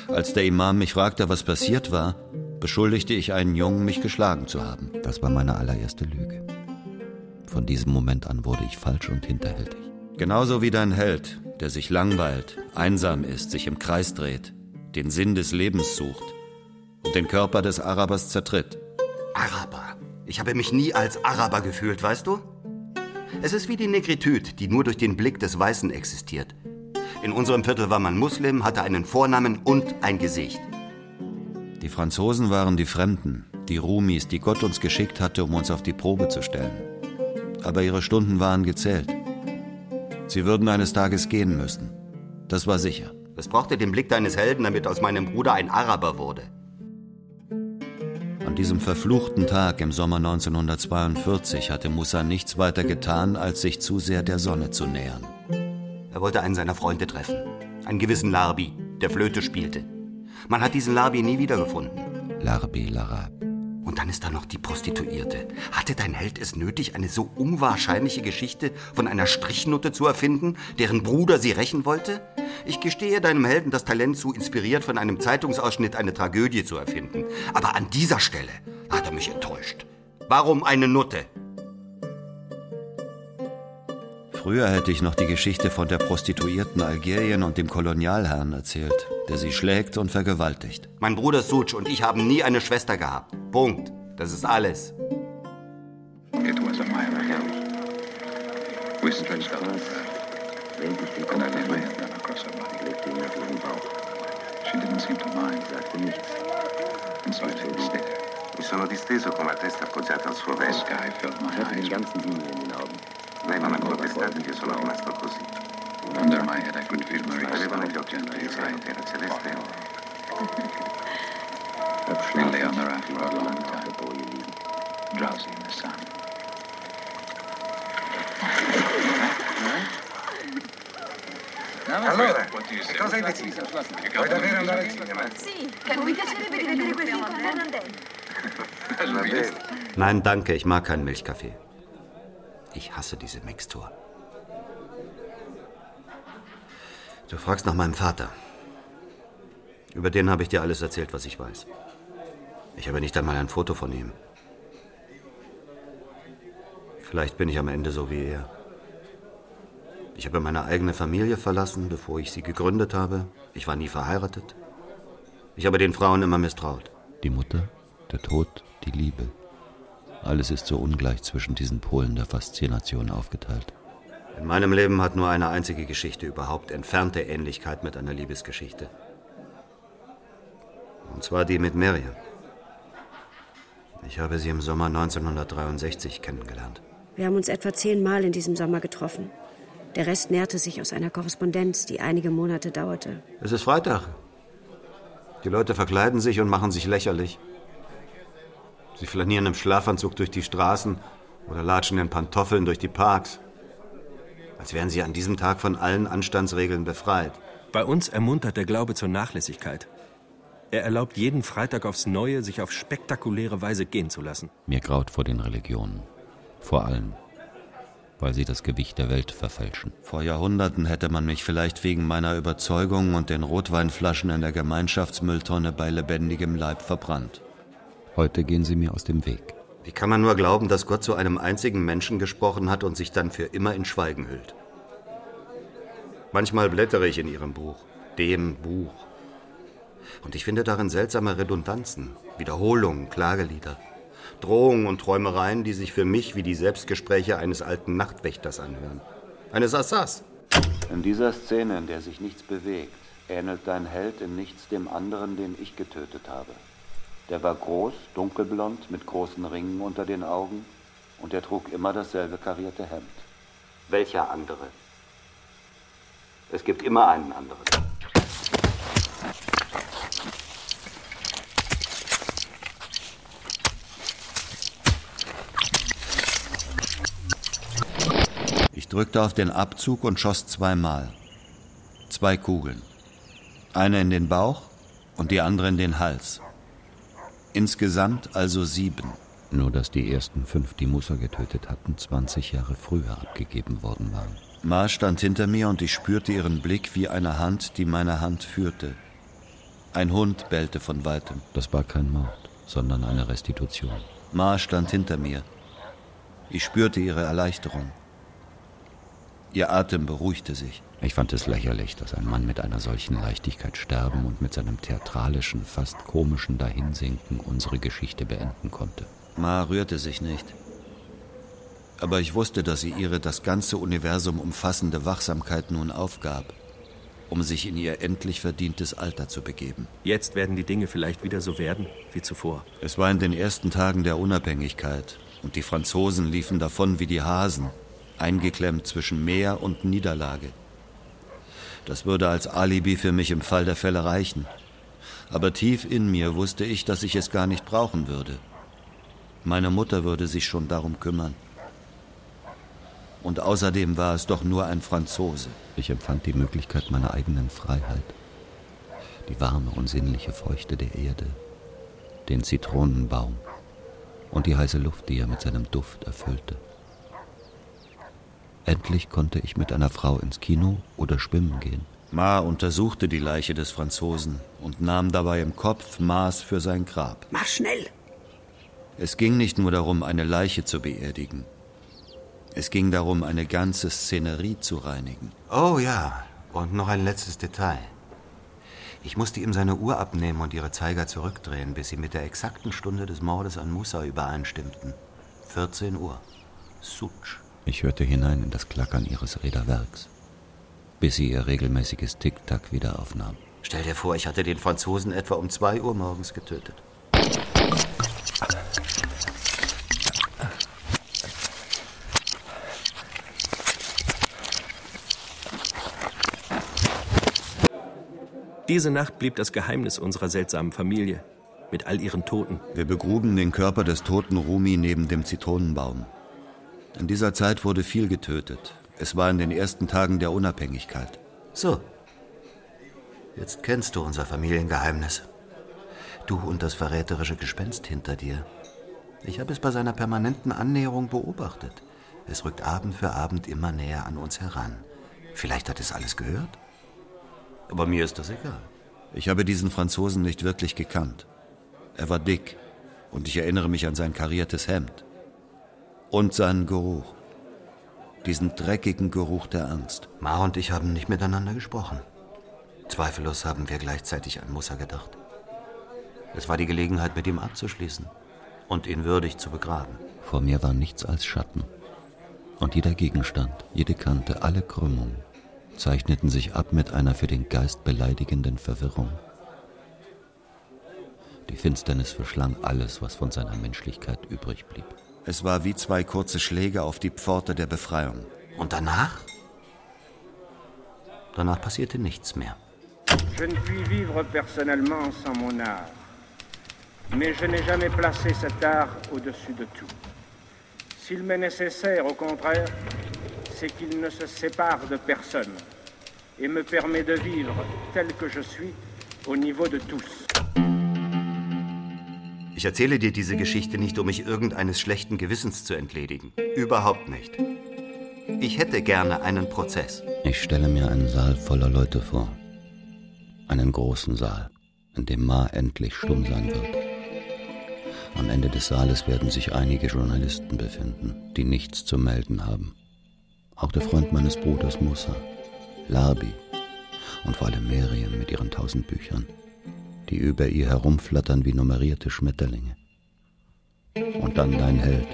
Als der Imam mich fragte, was passiert war, beschuldigte ich einen Jungen, mich geschlagen zu haben. Das war meine allererste Lüge. Von diesem Moment an wurde ich falsch und hinterhältig. Genauso wie dein Held, der sich langweilt, einsam ist, sich im Kreis dreht, den Sinn des Lebens sucht und den Körper des Arabers zertritt. Araber. Ich habe mich nie als Araber gefühlt, weißt du? Es ist wie die Negritude, die nur durch den Blick des Weißen existiert. In unserem Viertel war man Muslim, hatte einen Vornamen und ein Gesicht. Die Franzosen waren die Fremden, die Rumis, die Gott uns geschickt hatte, um uns auf die Probe zu stellen. Aber ihre Stunden waren gezählt. Sie würden eines Tages gehen müssen. Das war sicher. Es brauchte den Blick deines Helden, damit aus meinem Bruder ein Araber wurde. An diesem verfluchten Tag im Sommer 1942 hatte Musa nichts weiter getan, als sich zu sehr der Sonne zu nähern. Er wollte einen seiner Freunde treffen. Einen gewissen Larbi, der Flöte spielte. Man hat diesen Larbi nie wiedergefunden. Larbi Larab. Und dann ist da noch die Prostituierte. Hatte dein Held es nötig, eine so unwahrscheinliche Geschichte von einer Strichnutte zu erfinden, deren Bruder sie rächen wollte? Ich gestehe deinem Helden das Talent zu, inspiriert von einem Zeitungsausschnitt eine Tragödie zu erfinden. Aber an dieser Stelle hat er mich enttäuscht. Warum eine Nutte? Früher hätte ich noch die Geschichte von der Prostituierten Algerien und dem Kolonialherrn erzählt, der sie schlägt und vergewaltigt. Mein Bruder Such und ich haben nie eine Schwester gehabt. Punkt. Das ist alles. It was a minor hill. We stretched out and I laid my hand down across her body. She didn't seem to mind. And so I lay still. Mi sono disteso con la testa appoggiata al suo The ventre. sky filled my eyes. Lei non ha contestato che io sono rimasto così. Under my head I could feel Marie's Avevano gli occhi gently chiusi, slide era celeste e oro. We lay on the raft for a long time, drowsy in the sun. Allora, che cosa hai deciso? Vuoi davvero andare al cinema? Sì, mi piacerebbe rivedere quel film con. Nein, danke, ich mag keinen Milchkaffee. Ich hasse diese Mixtur. Du fragst nach meinem Vater. Über den habe ich dir alles erzählt, was ich weiß. Ich habe nicht einmal ein Foto von ihm. Vielleicht bin ich am Ende so wie er. Ich habe meine eigene Familie verlassen, bevor ich sie gegründet habe. Ich war nie verheiratet. Ich habe den Frauen immer misstraut. Die Mutter, der Tod, die Liebe. Alles ist so ungleich zwischen diesen Polen der Faszination aufgeteilt. In meinem Leben hat nur eine einzige Geschichte überhaupt entfernte Ähnlichkeit mit einer Liebesgeschichte. Und zwar die mit Miriam. Ich habe sie im Sommer 1963 kennengelernt. Wir haben uns etwa zehnmal in diesem Sommer getroffen. Der Rest nährte sich aus einer Korrespondenz, die einige Monate dauerte. Es ist Freitag. Die Leute verkleiden sich und machen sich lächerlich. Sie flanieren im Schlafanzug durch die Straßen oder latschen in Pantoffeln durch die Parks. Als wären sie an diesem Tag von allen Anstandsregeln befreit. Bei uns ermuntert der Glaube zur Nachlässigkeit. Er erlaubt jeden Freitag aufs Neue, sich auf spektakuläre Weise gehen zu lassen. Mir graut vor den Religionen. Vor allem, weil sie das Gewicht der Welt verfälschen. Vor Jahrhunderten hätte man mich vielleicht wegen meiner Überzeugung und den Rotweinflaschen in der Gemeinschaftsmülltonne bei lebendigem Leib verbrannt. Heute gehen sie mir aus dem Weg. Wie kann man nur glauben, dass Gott zu einem einzigen Menschen gesprochen hat und sich dann für immer in Schweigen hüllt? Manchmal blättere ich in ihrem Buch, dem Buch. Und ich finde darin seltsame Redundanzen, Wiederholungen, Klagelieder, Drohungen und Träumereien, die sich für mich wie die Selbstgespräche eines alten Nachtwächters anhören. Eines Assass. In dieser Szene, in der sich nichts bewegt, ähnelt dein Held in nichts dem anderen, den ich getötet habe. Der war groß, dunkelblond, mit großen Ringen unter den Augen und er trug immer dasselbe karierte Hemd. Welcher andere? Es gibt immer einen anderen. Ich drückte auf den Abzug und schoss zweimal. Zwei Kugeln. Eine in den Bauch und die andere in den Hals. Insgesamt also sieben. Nur dass die ersten fünf, die Musa getötet hatten, 20 Jahre früher abgegeben worden waren. Ma stand hinter mir und ich spürte ihren Blick wie eine Hand, die meine Hand führte. Ein Hund bellte von weitem. Das war kein Mord, sondern eine Restitution. Ma stand hinter mir. Ich spürte ihre Erleichterung. Ihr Atem beruhigte sich. Ich fand es lächerlich, dass ein Mann mit einer solchen Leichtigkeit sterben und mit seinem theatralischen, fast komischen Dahinsinken unsere Geschichte beenden konnte. Ma rührte sich nicht. Aber ich wusste, dass sie ihre das ganze Universum umfassende Wachsamkeit nun aufgab, um sich in ihr endlich verdientes Alter zu begeben. Jetzt werden die Dinge vielleicht wieder so werden wie zuvor. Es war in den ersten Tagen der Unabhängigkeit und die Franzosen liefen davon wie die Hasen, eingeklemmt zwischen Meer und Niederlage. Das würde als Alibi für mich im Fall der Fälle reichen. Aber tief in mir wusste ich, dass ich es gar nicht brauchen würde. Meine Mutter würde sich schon darum kümmern. Und außerdem war es doch nur ein Franzose. Ich empfand die Möglichkeit meiner eigenen Freiheit. Die warme und sinnliche Feuchte der Erde, den Zitronenbaum und die heiße Luft, die er mit seinem Duft erfüllte. Endlich konnte ich mit einer Frau ins Kino oder schwimmen gehen. Ma untersuchte die Leiche des Franzosen und nahm dabei im Kopf Maß für sein Grab. Mach schnell! Es ging nicht nur darum, eine Leiche zu beerdigen. Es ging darum, eine ganze Szenerie zu reinigen. Oh ja, und noch ein letztes Detail. Ich musste ihm seine Uhr abnehmen und ihre Zeiger zurückdrehen, bis sie mit der exakten Stunde des Mordes an Musa übereinstimmten. 14 Uhr. Sutsch. Ich hörte hinein in das Klackern ihres Räderwerks, bis sie ihr regelmäßiges Tick-Tack wieder aufnahm. Stell dir vor, ich hatte den Franzosen etwa um 2 Uhr morgens getötet. Diese Nacht blieb das Geheimnis unserer seltsamen Familie mit all ihren Toten. Wir begruben den Körper des toten Rumi neben dem Zitronenbaum. In dieser Zeit wurde viel getötet. Es war in den ersten Tagen der Unabhängigkeit. So. Jetzt kennst du unser Familiengeheimnis. Du und das verräterische Gespenst hinter dir. Ich habe es bei seiner permanenten Annäherung beobachtet. Es rückt Abend für Abend immer näher an uns heran. Vielleicht hat es alles gehört? Aber mir ist das egal. Ich habe diesen Franzosen nicht wirklich gekannt. Er war dick und ich erinnere mich an sein kariertes Hemd. Und seinen Geruch. Diesen dreckigen Geruch der Angst. Ma und ich haben nicht miteinander gesprochen. Zweifellos haben wir gleichzeitig an Musa gedacht. Es war die Gelegenheit, mit ihm abzuschließen und ihn würdig zu begraben. Vor mir war nichts als Schatten. Und jeder Gegenstand, jede Kante, alle Krümmungen zeichneten sich ab mit einer für den Geist beleidigenden Verwirrung. Die Finsternis verschlang alles, was von seiner Menschlichkeit übrig blieb. Es war wie zwei kurze Schläge auf die Pforte der Befreiung. Und danach? Danach passierte nichts mehr. Je ne puis vivre personnellement sans mon art. Mais je n'ai jamais placé cet art au-dessus de tout. S'il m'est nécessaire, au contraire, c'est qu'il ne se sépare de personne et me permet de vivre tel que je suis au niveau de tous. Ich erzähle dir diese Geschichte nicht, um mich irgendeines schlechten Gewissens zu entledigen. Überhaupt nicht. Ich hätte gerne einen Prozess. Ich stelle mir einen Saal voller Leute vor. Einen großen Saal, in dem Ma endlich stumm sein wird. Am Ende des Saales werden sich einige Journalisten befinden, die nichts zu melden haben. Auch der Freund meines Bruders Musa, Labi und vor allem Miriam mit ihren tausend Büchern die über ihr herumflattern wie nummerierte Schmetterlinge. Und dann dein Held,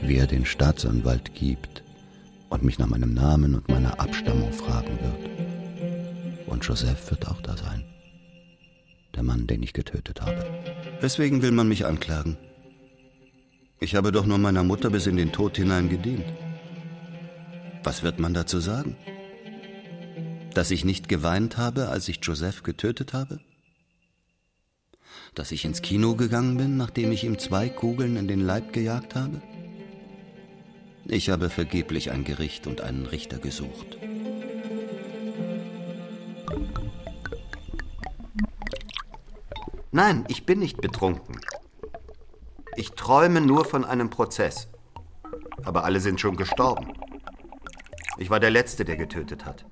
wie er den Staatsanwalt gibt und mich nach meinem Namen und meiner Abstammung fragen wird. Und Joseph wird auch da sein. Der Mann, den ich getötet habe. Weswegen will man mich anklagen? Ich habe doch nur meiner Mutter bis in den Tod hinein gedient. Was wird man dazu sagen? Dass ich nicht geweint habe, als ich Joseph getötet habe? Dass ich ins Kino gegangen bin, nachdem ich ihm zwei Kugeln in den Leib gejagt habe? Ich habe vergeblich ein Gericht und einen Richter gesucht. Nein, ich bin nicht betrunken. Ich träume nur von einem Prozess. Aber alle sind schon gestorben. Ich war der Letzte, der getötet hat.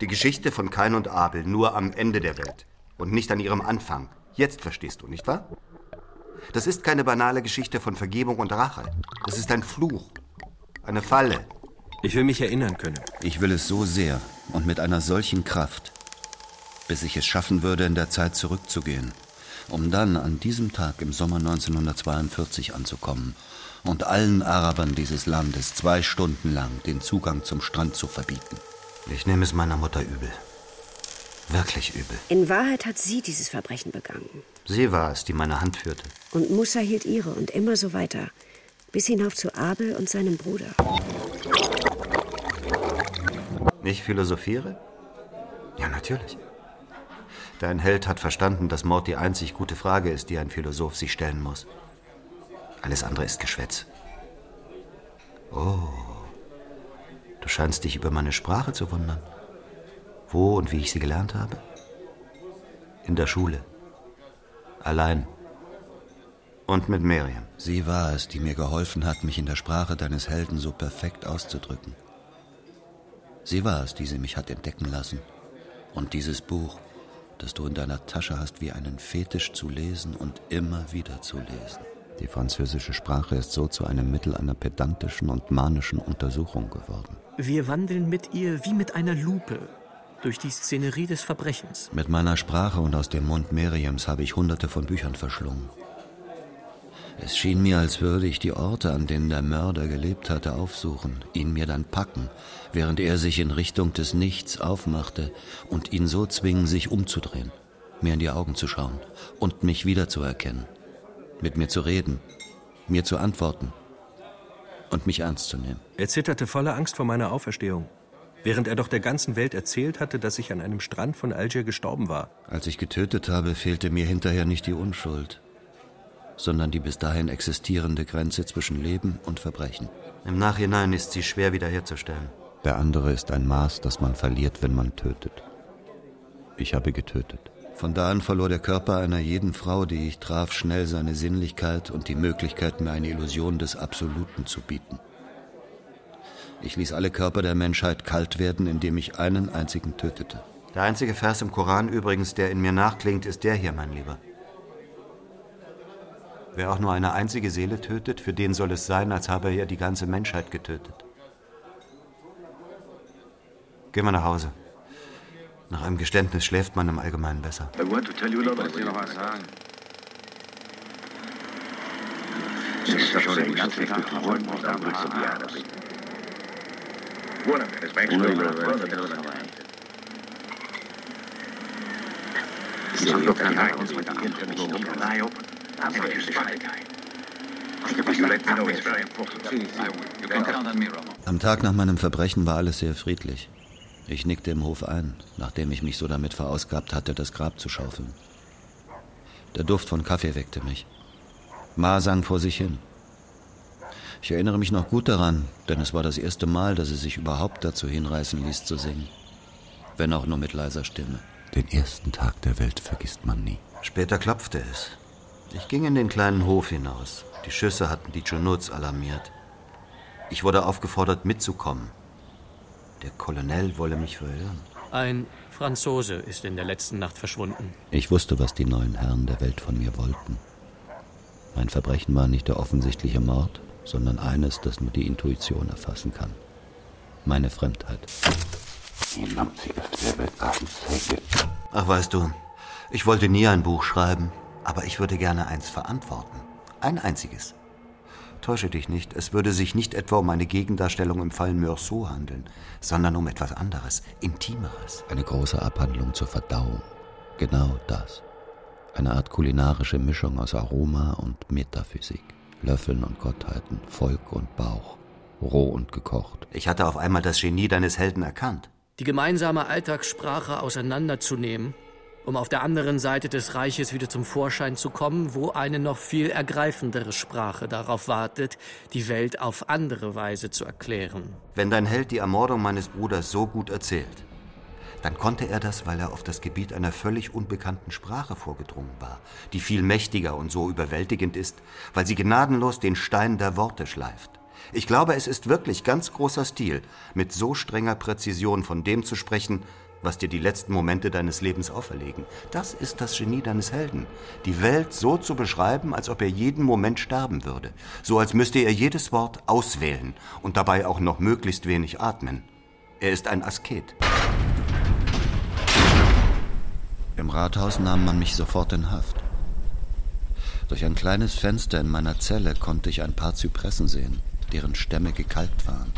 Die Geschichte von Kain und Abel nur am Ende der Welt und nicht an ihrem Anfang. Jetzt verstehst du, nicht wahr? Das ist keine banale Geschichte von Vergebung und Rache. Das ist ein Fluch. Eine Falle. Ich will mich erinnern können. Ich will es so sehr und mit einer solchen Kraft, bis ich es schaffen würde, in der Zeit zurückzugehen, um dann an diesem Tag im Sommer 1942 anzukommen und allen Arabern dieses Landes zwei Stunden lang den Zugang zum Strand zu verbieten. Ich nehme es meiner Mutter übel. Wirklich übel. In Wahrheit hat sie dieses Verbrechen begangen. Sie war es, die meine Hand führte. Und Musa hielt ihre und immer so weiter. Bis hinauf zu Abel und seinem Bruder. Ich philosophiere? Ja, natürlich. Dein Held hat verstanden, dass Mord die einzig gute Frage ist, die ein Philosoph sich stellen muss. Alles andere ist Geschwätz. Oh, Du scheinst dich über meine Sprache zu wundern. Wo und wie ich sie gelernt habe? In der Schule. Allein. Und mit Miriam. Sie war es, die mir geholfen hat, mich in der Sprache deines Helden so perfekt auszudrücken. Sie war es, die sie mich hat entdecken lassen. Und dieses Buch, das du in deiner Tasche hast, wie einen Fetisch zu lesen und immer wieder zu lesen. Die französische Sprache ist so zu einem Mittel einer pedantischen und manischen Untersuchung geworden. Wir wandeln mit ihr wie mit einer Lupe durch die Szenerie des Verbrechens. Mit meiner Sprache und aus dem Mund Miriams habe ich hunderte von Büchern verschlungen. Es schien mir, als würde ich die Orte, an denen der Mörder gelebt hatte, aufsuchen, ihn mir dann packen, während er sich in Richtung des Nichts aufmachte und ihn so zwingen, sich umzudrehen, mir in die Augen zu schauen und mich wiederzuerkennen, mit mir zu reden, mir zu antworten und mich ernst zu nehmen. Er zitterte voller Angst vor meiner Auferstehung, während er doch der ganzen Welt erzählt hatte, dass ich an einem Strand von Algier gestorben war. Als ich getötet habe, fehlte mir hinterher nicht die Unschuld sondern die bis dahin existierende Grenze zwischen Leben und Verbrechen. Im Nachhinein ist sie schwer wiederherzustellen. Der andere ist ein Maß, das man verliert, wenn man tötet. Ich habe getötet. Von da an verlor der Körper einer jeden Frau, die ich traf, schnell seine Sinnlichkeit und die Möglichkeit, mir eine Illusion des Absoluten zu bieten. Ich ließ alle Körper der Menschheit kalt werden, indem ich einen einzigen tötete. Der einzige Vers im Koran übrigens, der in mir nachklingt, ist der hier, mein Lieber. Wer auch nur eine einzige Seele tötet, für den soll es sein, als habe er die ganze Menschheit getötet. Gehen wir nach Hause. Nach einem Geständnis schläft man im Allgemeinen besser. I want to tell you about it. Se lasciò le nostre tutti i giorni da un pezzo di arabi. Uno con dietro, mi dai op. En wat is Am Tag nach meinem Verbrechen war alles sehr friedlich. Ich nickte im Hof ein, nachdem ich mich so damit verausgabt hatte, das Grab zu schaufeln. Der Duft von Kaffee weckte mich. Ma sang vor sich hin. Ich erinnere mich noch gut daran, denn es war das erste Mal, dass sie sich überhaupt dazu hinreißen ließ zu singen. Wenn auch nur mit leiser Stimme. Den ersten Tag der Welt vergisst man nie. Später klopfte es. Ich ging in den kleinen Hof hinaus. Die Schüsse hatten die Junuts alarmiert. Ich wurde aufgefordert, mitzukommen. Der Colonel wolle mich verhören. Ein Franzose ist in der letzten Nacht verschwunden. Ich wusste, was die neuen Herren der Welt von mir wollten. Mein Verbrechen war nicht der offensichtliche Mord, sondern eines, das nur die Intuition erfassen kann. Meine Fremdheit. Ach, weißt du, ich wollte nie ein Buch schreiben, aber ich würde gerne eins verantworten. Ein einziges. Täusche dich nicht, es würde sich nicht etwa um eine Gegendarstellung im Fall Meursault handeln, sondern um etwas anderes, Intimeres. Eine große Abhandlung zur Verdauung. Genau das. Eine Art kulinarische Mischung aus Aroma und Metaphysik. Löffeln und Gottheiten, Volk und Bauch, roh und gekocht. Ich hatte auf einmal das Genie deines Helden erkannt. Die gemeinsame Alltagssprache auseinanderzunehmen um auf der anderen Seite des Reiches wieder zum Vorschein zu kommen, wo eine noch viel ergreifendere Sprache darauf wartet, die Welt auf andere Weise zu erklären. Wenn dein Held die Ermordung meines Bruders so gut erzählt, dann konnte er das, weil er auf das Gebiet einer völlig unbekannten Sprache vorgedrungen war, die viel mächtiger und so überwältigend ist, weil sie gnadenlos den Stein der Worte schleift. Ich glaube, es ist wirklich ganz großer Stil, mit so strenger Präzision von dem zu sprechen, was dir die letzten Momente deines Lebens auferlegen. Das ist das Genie deines Helden. Die Welt so zu beschreiben, als ob er jeden Moment sterben würde. So als müsste er jedes Wort auswählen und dabei auch noch möglichst wenig atmen. Er ist ein Asket. Im Rathaus nahm man mich sofort in Haft. Durch ein kleines Fenster in meiner Zelle konnte ich ein paar Zypressen sehen, deren Stämme gekalkt waren.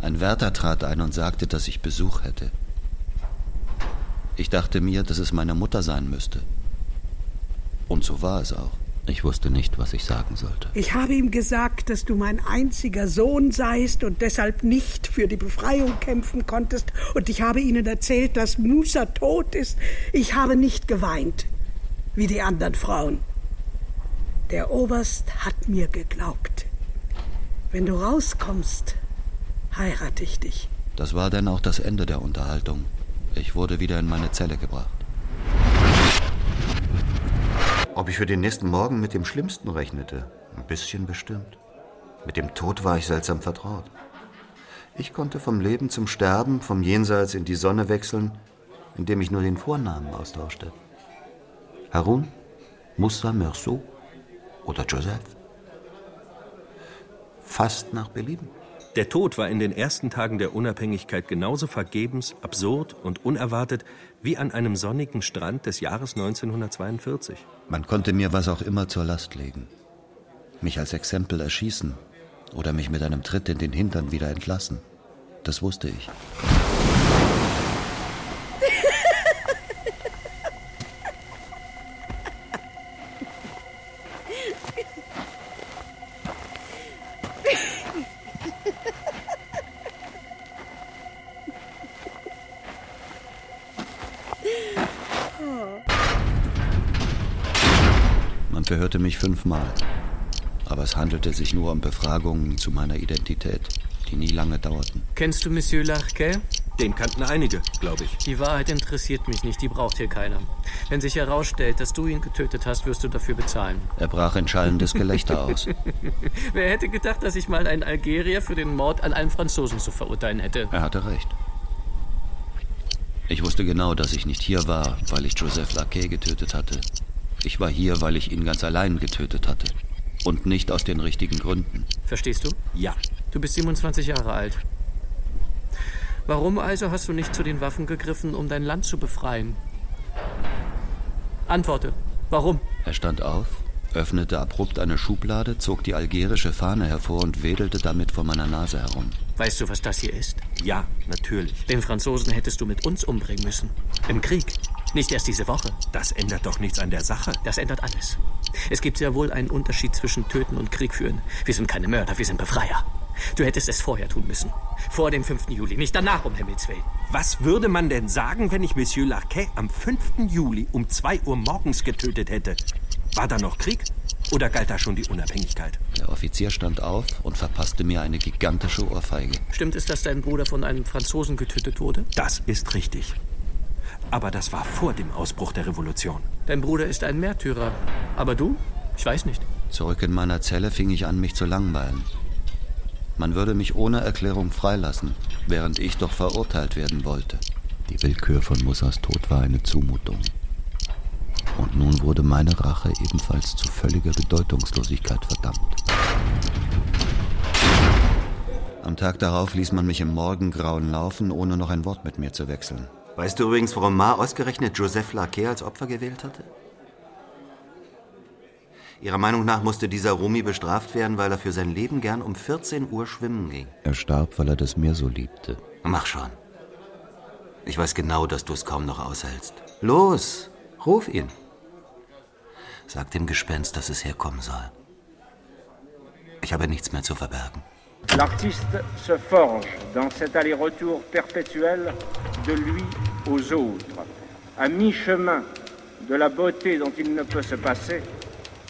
Ein Wärter trat ein und sagte, dass ich Besuch hätte. Ich dachte mir, dass es meine Mutter sein müsste. Und so war es auch. Ich wusste nicht, was ich sagen sollte. Ich habe ihm gesagt, dass du mein einziger Sohn seist und deshalb nicht für die Befreiung kämpfen konntest. Und ich habe ihnen erzählt, dass Musa tot ist. Ich habe nicht geweint, wie die anderen Frauen. Der Oberst hat mir geglaubt. Wenn du rauskommst, heirate ich dich. Das war dann auch das Ende der Unterhaltung. Ich wurde wieder in meine Zelle gebracht. Ob ich für den nächsten Morgen mit dem Schlimmsten rechnete? Ein bisschen bestimmt. Mit dem Tod war ich seltsam vertraut. Ich konnte vom Leben zum Sterben, vom Jenseits in die Sonne wechseln, indem ich nur den Vornamen austauschte. Harun, Moussa Meursault oder Joseph. Fast nach Belieben. Der Tod war in den ersten Tagen der Unabhängigkeit genauso vergebens, absurd und unerwartet wie an einem sonnigen Strand des Jahres 1942. Man konnte mir was auch immer zur Last legen. Mich als Exempel erschießen oder mich mit einem Tritt in den Hintern wieder entlassen. Das wusste ich. Man verhörte mich fünfmal. Aber es handelte sich nur um Befragungen zu meiner Identität, die nie lange dauerten. Kennst du Monsieur Larquet? Den kannten einige, glaube ich. Die Wahrheit interessiert mich nicht, die braucht hier keiner. Wenn sich herausstellt, dass du ihn getötet hast, wirst du dafür bezahlen. Er brach in schallendes Gelächter aus. Wer hätte gedacht, dass ich mal einen Algerier für den Mord an einem Franzosen zu verurteilen hätte? Er hatte recht. Ich wusste genau, dass ich nicht hier war, weil ich Joseph Laquet getötet hatte. Ich war hier, weil ich ihn ganz allein getötet hatte. Und nicht aus den richtigen Gründen. Verstehst du? Ja. Du bist 27 Jahre alt. Warum also hast du nicht zu den Waffen gegriffen, um dein Land zu befreien? Antworte. Warum? Er stand auf, öffnete abrupt eine Schublade, zog die algerische Fahne hervor und wedelte damit vor meiner Nase herum. Weißt du, was das hier ist? Ja, natürlich. Den Franzosen hättest du mit uns umbringen müssen. Im Krieg. Nicht erst diese Woche. Das ändert doch nichts an der Sache. Das ändert alles. Es gibt sehr wohl einen Unterschied zwischen Töten und Krieg führen. Wir sind keine Mörder, wir sind Befreier. Du hättest es vorher tun müssen. Vor dem 5. Juli, nicht danach, um Himmels Willen. Was würde man denn sagen, wenn ich Monsieur Larquet am 5. Juli um 2 Uhr morgens getötet hätte? War da noch Krieg? Oder galt da schon die Unabhängigkeit? Der Offizier stand auf und verpasste mir eine gigantische Ohrfeige. Stimmt es, dass dein Bruder von einem Franzosen getötet wurde? Das ist richtig. Aber das war vor dem Ausbruch der Revolution. Dein Bruder ist ein Märtyrer. Aber du? Ich weiß nicht. Zurück in meiner Zelle fing ich an, mich zu langweilen. Man würde mich ohne Erklärung freilassen, während ich doch verurteilt werden wollte. Die Willkür von Mussas Tod war eine Zumutung. Und nun wurde meine Rache ebenfalls zu völliger Bedeutungslosigkeit verdammt. Am Tag darauf ließ man mich im Morgengrauen laufen, ohne noch ein Wort mit mir zu wechseln. Weißt du übrigens, warum Ma ausgerechnet Joseph Larquet als Opfer gewählt hatte? Ihrer Meinung nach musste dieser Rumi bestraft werden, weil er für sein Leben gern um 14 Uhr schwimmen ging. Er starb, weil er das Meer so liebte. Mach schon. Ich weiß genau, dass du es kaum noch aushältst. Los, ruf ihn. Sag dem Gespenst, dass es herkommen soll. Ich habe nichts mehr zu verbergen. L'artiste se forge dans cet aller-retour perpétuel de lui aux autres, à mi-chemin de la beauté dont il ne peut se passer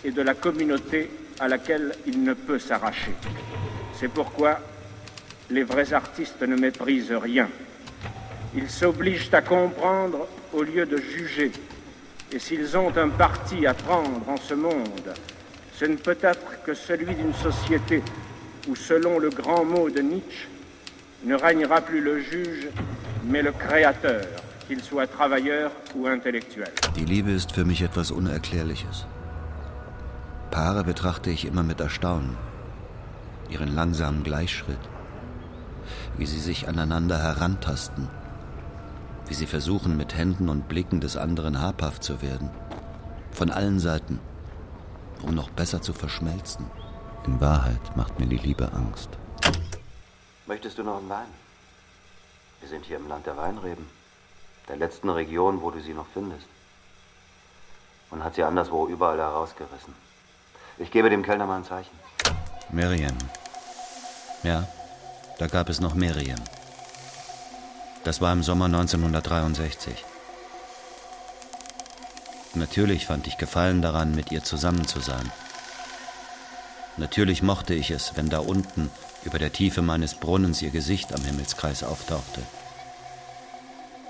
et de la communauté à laquelle il ne peut s'arracher. C'est pourquoi les vrais artistes ne méprisent rien. Ils s'obligent à comprendre au lieu de juger. Et s'ils ont un parti à prendre en ce monde, ce ne peut être que celui d'une société où, selon le grand mot de Nietzsche, ne régnera plus le juge, mais le créateur, qu'il soit travailleur ou intellektuell. Die Liebe ist für mich etwas Unerklärliches. Paare betrachte ich immer mit Erstaunen. Ihren langsamen Gleichschritt. Wie sie sich aneinander herantasten. Wie sie versuchen, mit Händen und Blicken des anderen habhaft zu werden. Von allen Seiten. Um noch besser zu verschmelzen. In Wahrheit macht mir die Liebe Angst. Möchtest du noch einen Wein? Wir sind hier im Land der Weinreben. Der letzten Region, wo du sie noch findest. Und hat sie anderswo überall herausgerissen. Ich gebe dem Kellner mal ein Zeichen. Miriam. Ja, da gab es noch Miriam. Das war im Sommer 1963. Natürlich fand ich Gefallen daran, mit ihr zusammen zu sein. Natürlich mochte ich es, wenn da unten, über der Tiefe meines Brunnens ihr Gesicht am Himmelskreis auftauchte.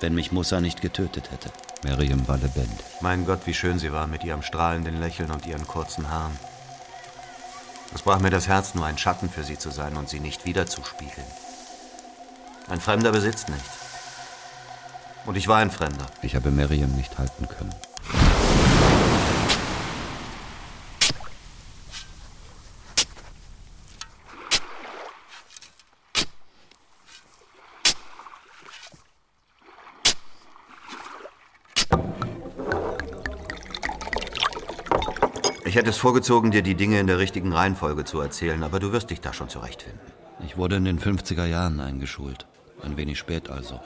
Wenn mich Musa nicht getötet hätte. Miriam war lebendig. Mein Gott, wie schön sie war mit ihrem strahlenden Lächeln und ihren kurzen Haaren. Es brach mir das Herz, nur ein Schatten für sie zu sein und sie nicht wiederzuspiegeln. Ein Fremder besitzt nichts. Und ich war ein Fremder. Ich habe Miriam nicht halten können. Ich hätte es vorgezogen, dir die Dinge in der richtigen Reihenfolge zu erzählen, aber du wirst dich da schon zurechtfinden. Ich wurde in den 50er Jahren eingeschult. Ein wenig spät also.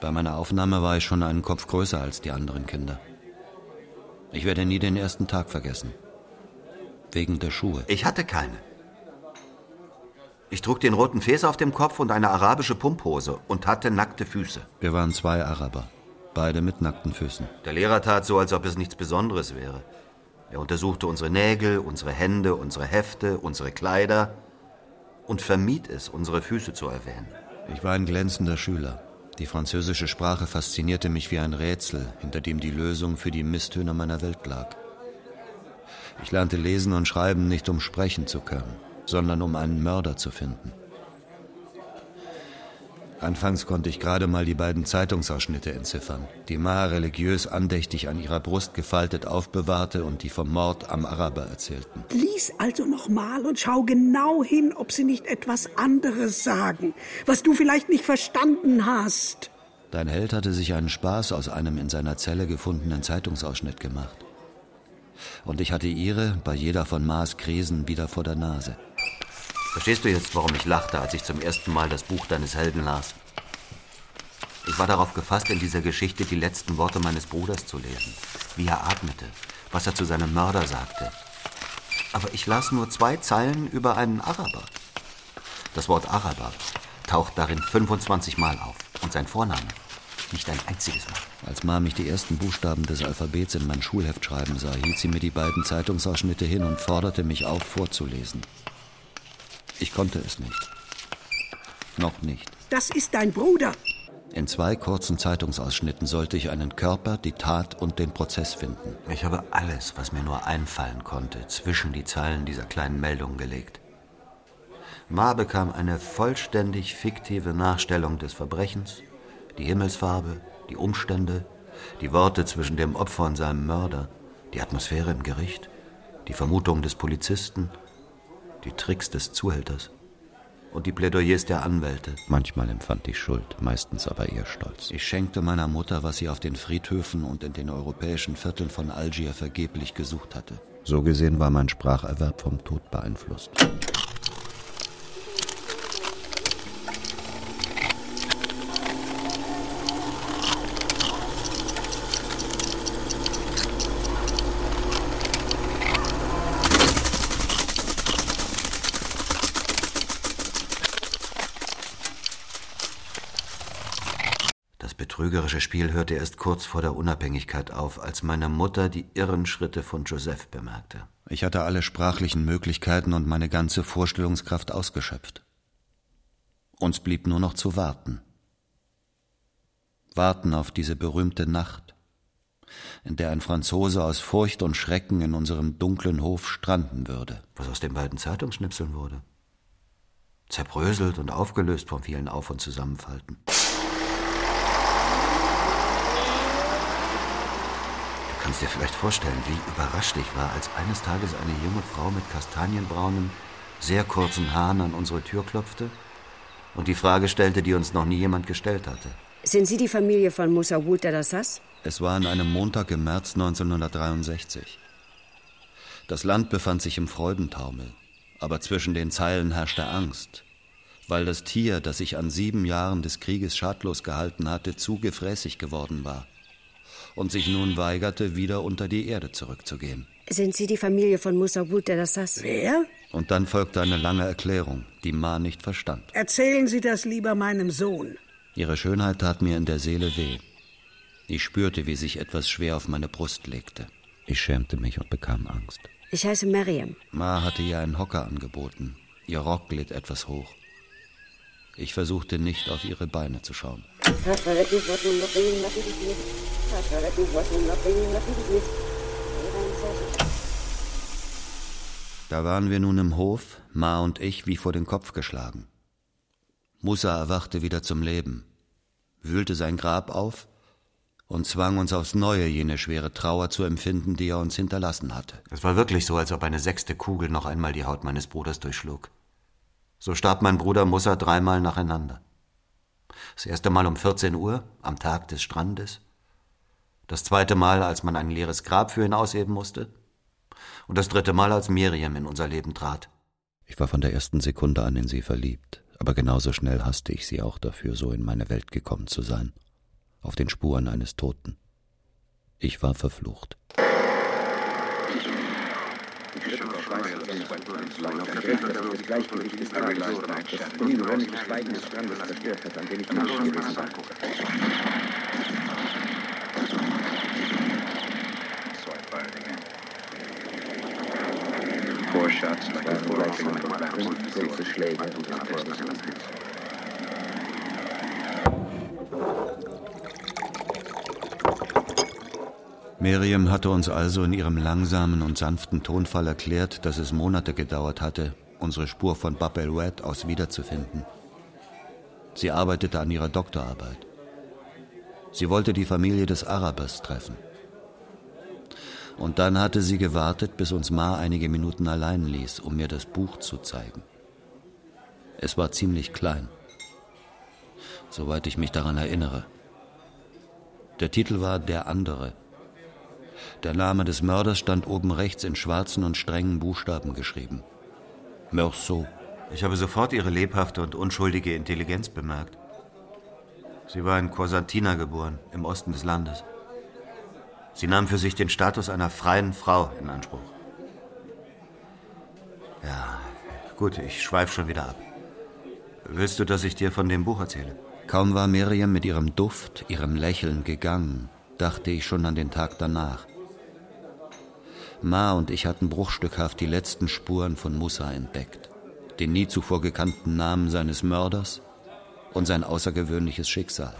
Bei meiner Aufnahme war ich schon einen Kopf größer als die anderen Kinder. Ich werde nie den ersten Tag vergessen. Wegen der Schuhe. Ich hatte keine. Ich trug den roten Fes auf dem Kopf und eine arabische Pumphose und hatte nackte Füße. Wir waren zwei Araber, beide mit nackten Füßen. Der Lehrer tat so, als ob es nichts Besonderes wäre. Er untersuchte unsere Nägel, unsere Hände, unsere Hefte, unsere Kleider und vermied es, unsere Füße zu erwähnen. Ich war ein glänzender Schüler. Die französische Sprache faszinierte mich wie ein Rätsel, hinter dem die Lösung für die Misstöne meiner Welt lag. Ich lernte lesen und schreiben nicht, um sprechen zu können, sondern um einen Mörder zu finden. Anfangs konnte ich gerade mal die beiden Zeitungsausschnitte entziffern, die Ma religiös andächtig an ihrer Brust gefaltet aufbewahrte und die vom Mord am Araber erzählten. Lies also nochmal und schau genau hin, ob sie nicht etwas anderes sagen, was du vielleicht nicht verstanden hast. Dein Held hatte sich einen Spaß aus einem in seiner Zelle gefundenen Zeitungsausschnitt gemacht. Und ich hatte ihre, bei jeder von Ma's Krisen, wieder vor der Nase. Verstehst du jetzt, warum ich lachte, als ich zum ersten Mal das Buch deines Helden las? Ich war darauf gefasst, in dieser Geschichte die letzten Worte meines Bruders zu lesen. Wie er atmete, was er zu seinem Mörder sagte. Aber ich las nur zwei Zeilen über einen Araber. Das Wort Araber taucht darin 25 Mal auf. Und sein Vorname nicht ein einziges Mal. Als Ma mich die ersten Buchstaben des Alphabets in mein Schulheft schreiben sah, hielt sie mir die beiden Zeitungsausschnitte hin und forderte mich auf, vorzulesen. Ich konnte es nicht. Noch nicht. Das ist dein Bruder. In zwei kurzen Zeitungsausschnitten sollte ich einen Körper, die Tat und den Prozess finden. Ich habe alles, was mir nur einfallen konnte, zwischen die Zeilen dieser kleinen Meldung gelegt. Ma bekam eine vollständig fiktive Nachstellung des Verbrechens, die Himmelsfarbe, die Umstände, die Worte zwischen dem Opfer und seinem Mörder, die Atmosphäre im Gericht, die Vermutung des Polizisten, die Tricks des Zuhälters und die Plädoyers der Anwälte. Manchmal empfand ich Schuld, meistens aber eher Stolz. Ich schenkte meiner Mutter, was sie auf den Friedhöfen und in den europäischen Vierteln von Algier vergeblich gesucht hatte. So gesehen war mein Spracherwerb vom Tod beeinflusst. Trügerische Spiel hörte erst kurz vor der Unabhängigkeit auf, als meine Mutter die irren Schritte von Joseph bemerkte. Ich hatte alle sprachlichen Möglichkeiten und meine ganze Vorstellungskraft ausgeschöpft. Uns blieb nur noch zu warten. Warten auf diese berühmte Nacht, in der ein Franzose aus Furcht und Schrecken in unserem dunklen Hof stranden würde. Was aus den beiden Zeitungsschnipseln wurde. Zerbröselt und aufgelöst vom vielen Auf- und Zusammenfalten. Kannst dir vielleicht vorstellen, wie überrascht ich war, als eines Tages eine junge Frau mit kastanienbraunen, sehr kurzen Haaren an unsere Tür klopfte und die Frage stellte, die uns noch nie jemand gestellt hatte. Sind Sie die Familie von Musa Wult Dassas? Es war an einem Montag im März 1963. Das Land befand sich im Freudentaumel, aber zwischen den Zeilen herrschte Angst, weil das Tier, das sich an sieben Jahren des Krieges schadlos gehalten hatte, zu gefräßig geworden war und sich nun weigerte, wieder unter die Erde zurückzugehen. Sind Sie die Familie von Musa Wult Dassas? Wer? Und dann folgte eine lange Erklärung, die Ma nicht verstand. Erzählen Sie das lieber meinem Sohn. Ihre Schönheit tat mir in der Seele weh. Ich spürte, wie sich etwas schwer auf meine Brust legte. Ich schämte mich und bekam Angst. Ich heiße Mariam. Ma hatte ihr einen Hocker angeboten, Ihr Rock glitt etwas hoch. Ich versuchte nicht auf ihre Beine zu schauen. Da waren wir nun im Hof, Ma und ich wie vor den Kopf geschlagen. Musa erwachte wieder zum Leben, wühlte sein Grab auf und zwang uns aufs Neue jene schwere Trauer zu empfinden, die er uns hinterlassen hatte. Es war wirklich so, als ob eine sechste Kugel noch einmal die Haut meines Bruders durchschlug. So starb mein Bruder Musa dreimal nacheinander. Das erste Mal um 14 Uhr, am Tag des Strandes. Das zweite Mal, als man ein leeres Grab für ihn ausheben musste und das dritte Mal, als Miriam in unser Leben trat. Ich war von der ersten Sekunde an in sie verliebt, aber genauso schnell hasste ich sie auch dafür, so in meine Welt gekommen zu sein, auf den Spuren eines Toten. Ich war verflucht. Das Gleichgewicht des Tages, das ungewohnte Schweigen des Strandes zerstört hat, an dem ich nicht gewesen war. Four shots like a four Kurze Schläge und das Tor des Landes. Miriam hatte uns also in ihrem langsamen und sanften Tonfall erklärt, dass es Monate gedauert hatte, unsere Spur von Bab el-Wed aus wiederzufinden. Sie arbeitete an ihrer Doktorarbeit. Sie wollte die Familie des Arabers treffen. Und dann hatte sie gewartet, bis uns Ma einige Minuten allein ließ, um mir das Buch zu zeigen. Es war ziemlich klein, soweit ich mich daran erinnere. Der Titel war Der andere. Der Name des Mörders stand oben rechts in schwarzen und strengen Buchstaben geschrieben. Meursault. Ich habe sofort ihre lebhafte und unschuldige Intelligenz bemerkt. Sie war in Cosentina geboren, im Osten des Landes. Sie nahm für sich den Status einer freien Frau in Anspruch. Ja, gut, ich schweife schon wieder ab. Willst du, dass ich dir von dem Buch erzähle? Kaum war Miriam mit ihrem Duft, ihrem Lächeln gegangen, dachte ich schon an den Tag danach. Ma und ich hatten bruchstückhaft die letzten Spuren von Musa entdeckt, den nie zuvor gekannten Namen seines Mörders und sein außergewöhnliches Schicksal.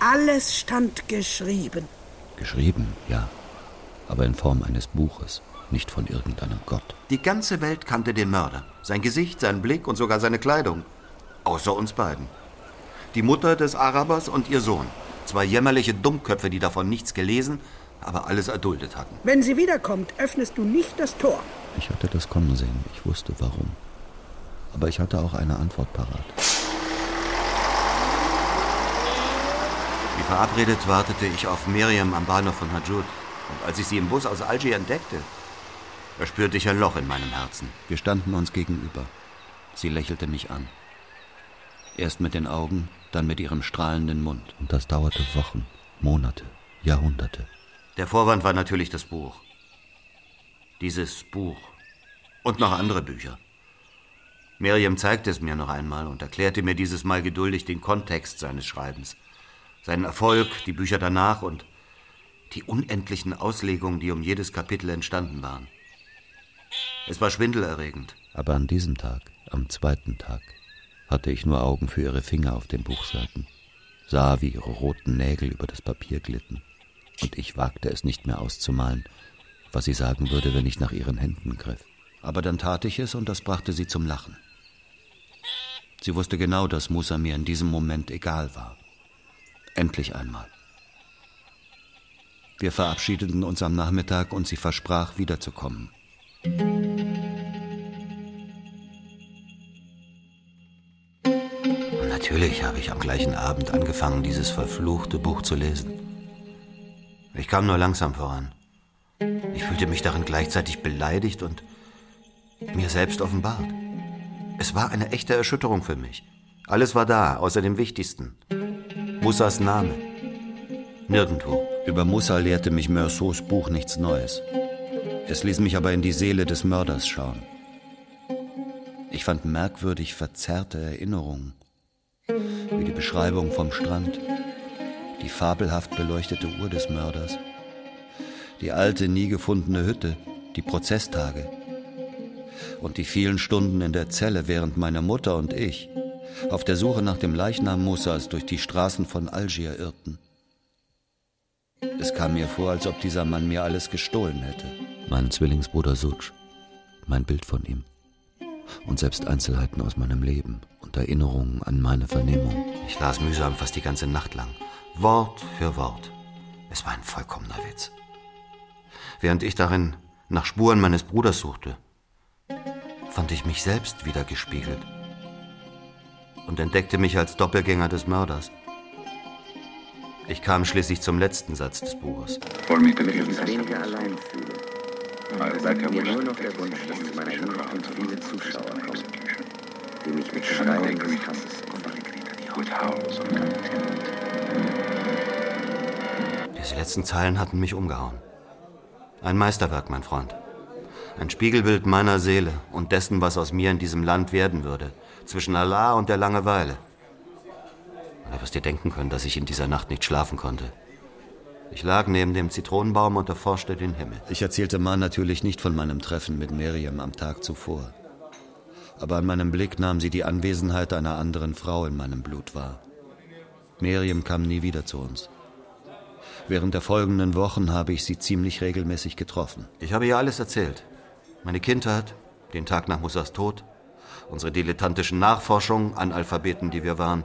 Alles stand geschrieben. Geschrieben, ja, aber in Form eines Buches, nicht von irgendeinem Gott. Die ganze Welt kannte den Mörder. Sein Gesicht, sein Blick und sogar seine Kleidung. Außer uns beiden. Die Mutter des Arabers und ihr Sohn. Zwei jämmerliche Dummköpfe, die davon nichts gelesen, aber alles erduldet hatten. Wenn sie wiederkommt, öffnest du nicht das Tor. Ich hatte das kommen sehen. Ich wusste warum. Aber ich hatte auch eine Antwort parat. Wie verabredet wartete ich auf Miriam am Bahnhof von Hajjud. Und als ich sie im Bus aus Algier entdeckte, da spürte ich ein Loch in meinem Herzen. Wir standen uns gegenüber. Sie lächelte mich an. Erst mit den Augen, dann mit ihrem strahlenden Mund. Und das dauerte Wochen, Monate, Jahrhunderte. Der Vorwand war natürlich das Buch. Dieses Buch. Und noch andere Bücher. Miriam zeigte es mir noch einmal und erklärte mir dieses Mal geduldig den Kontext seines Schreibens. Seinen Erfolg, die Bücher danach und die unendlichen Auslegungen, die um jedes Kapitel entstanden waren. Es war schwindelerregend. Aber an diesem Tag, am zweiten Tag, hatte ich nur Augen für ihre Finger auf den Buchseiten, sah, wie ihre roten Nägel über das Papier glitten, und ich wagte es nicht mehr auszumalen, was sie sagen würde, wenn ich nach ihren Händen griff. Aber dann tat ich es und das brachte sie zum Lachen. Sie wusste genau, dass Musa mir in diesem Moment egal war. Endlich einmal. Wir verabschiedeten uns am Nachmittag und sie versprach, wiederzukommen. Natürlich habe ich am gleichen Abend angefangen, dieses verfluchte Buch zu lesen. Ich kam nur langsam voran. Ich fühlte mich darin gleichzeitig beleidigt und mir selbst offenbart. Es war eine echte Erschütterung für mich. Alles war da, außer dem Wichtigsten. Musas Name. Nirgendwo. Über Musa lehrte mich Meursaults Buch nichts Neues. Es ließ mich aber in die Seele des Mörders schauen. Ich fand merkwürdig verzerrte Erinnerungen, wie die Beschreibung vom Strand, die fabelhaft beleuchtete Uhr des Mörders, die alte, nie gefundene Hütte, die Prozesstage, Und die vielen Stunden in der Zelle, während meine Mutter und ich auf der Suche nach dem Leichnam Musas durch die Straßen von Algier irrten. Es kam mir vor, als ob dieser Mann mir alles gestohlen hätte. Mein Zwillingsbruder Such, mein Bild von ihm. Und selbst Einzelheiten aus meinem Leben und Erinnerungen an meine Vernehmung. Ich las mühsam fast die ganze Nacht lang. Wort für Wort. Es war ein vollkommener Witz. Während ich darin nach Spuren meines Bruders suchte, fand ich mich selbst wieder gespiegelt und entdeckte mich als Doppelgänger des Mörders. Ich kam schließlich zum letzten Satz des Buches. Ich mich allein fühle, bleibt mir nur noch der Wunsch, dass zu meiner Hinkunft viele Zuschauer kommen, die mich mit Schreien des Hasses Diese letzten Zeilen hatten mich umgehauen. Ein Meisterwerk, mein Freund. Ein Spiegelbild meiner Seele und dessen, was aus mir in diesem Land werden würde, zwischen Allah und der Langeweile. Du wirst dir denken können, dass ich in dieser Nacht nicht schlafen konnte. Ich lag neben dem Zitronenbaum und erforschte den Himmel. Ich erzählte Ma natürlich nicht von meinem Treffen mit Miriam am Tag zuvor. Aber an meinem Blick nahm sie die Anwesenheit einer anderen Frau in meinem Blut wahr. Miriam kam nie wieder zu uns. Während der folgenden Wochen habe ich sie ziemlich regelmäßig getroffen. Ich habe ihr alles erzählt. Meine Kindheit, den Tag nach Musas Tod, unsere dilettantischen Nachforschungen, Analphabeten, die wir waren,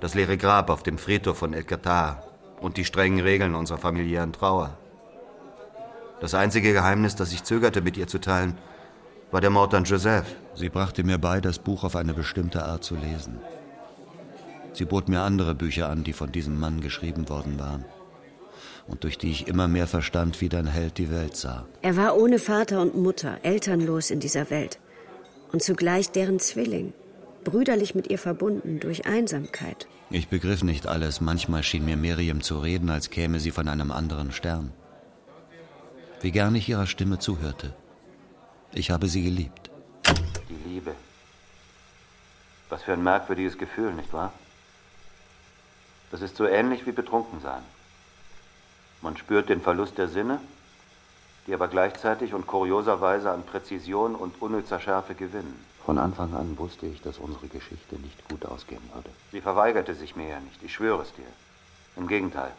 das leere Grab auf dem Friedhof von El Qatar und die strengen Regeln unserer familiären Trauer. Das einzige Geheimnis, das ich zögerte, mit ihr zu teilen, war der Mord an Joseph. Sie brachte mir bei, das Buch auf eine bestimmte Art zu lesen. Sie bot mir andere Bücher an, die von diesem Mann geschrieben worden waren und durch die ich immer mehr verstand, wie dein Held die Welt sah. Er war ohne Vater und Mutter, elternlos in dieser Welt und zugleich deren Zwilling, brüderlich mit ihr verbunden durch Einsamkeit. Ich begriff nicht alles. Manchmal schien mir Miriam zu reden, als käme sie von einem anderen Stern. Wie gern ich ihrer Stimme zuhörte. Ich habe sie geliebt. Die Liebe. Was für ein merkwürdiges Gefühl, nicht wahr? Das ist so ähnlich wie Betrunkensein. Man spürt den Verlust der Sinne die aber gleichzeitig und kurioserweise an Präzision und unnützer Schärfe gewinnen. Von Anfang an wusste ich, dass unsere Geschichte nicht gut ausgehen würde. Sie verweigerte sich mir ja nicht, ich schwöre es dir. Im Gegenteil.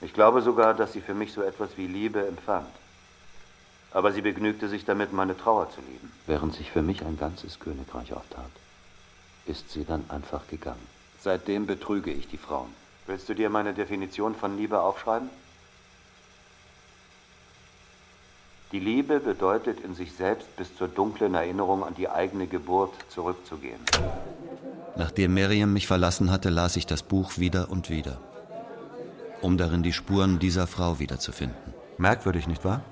Ich glaube sogar, dass sie für mich so etwas wie Liebe empfand. Aber sie begnügte sich damit, meine Trauer zu lieben. Während sich für mich ein ganzes Königreich auftat, ist sie dann einfach gegangen. Seitdem betrüge ich die Frauen. Willst du dir meine Definition von Liebe aufschreiben? Die Liebe bedeutet in sich selbst bis zur dunklen Erinnerung an die eigene Geburt zurückzugehen. Nachdem Miriam mich verlassen hatte, las ich das Buch wieder und wieder, um darin die Spuren dieser Frau wiederzufinden. Merkwürdig, nicht wahr?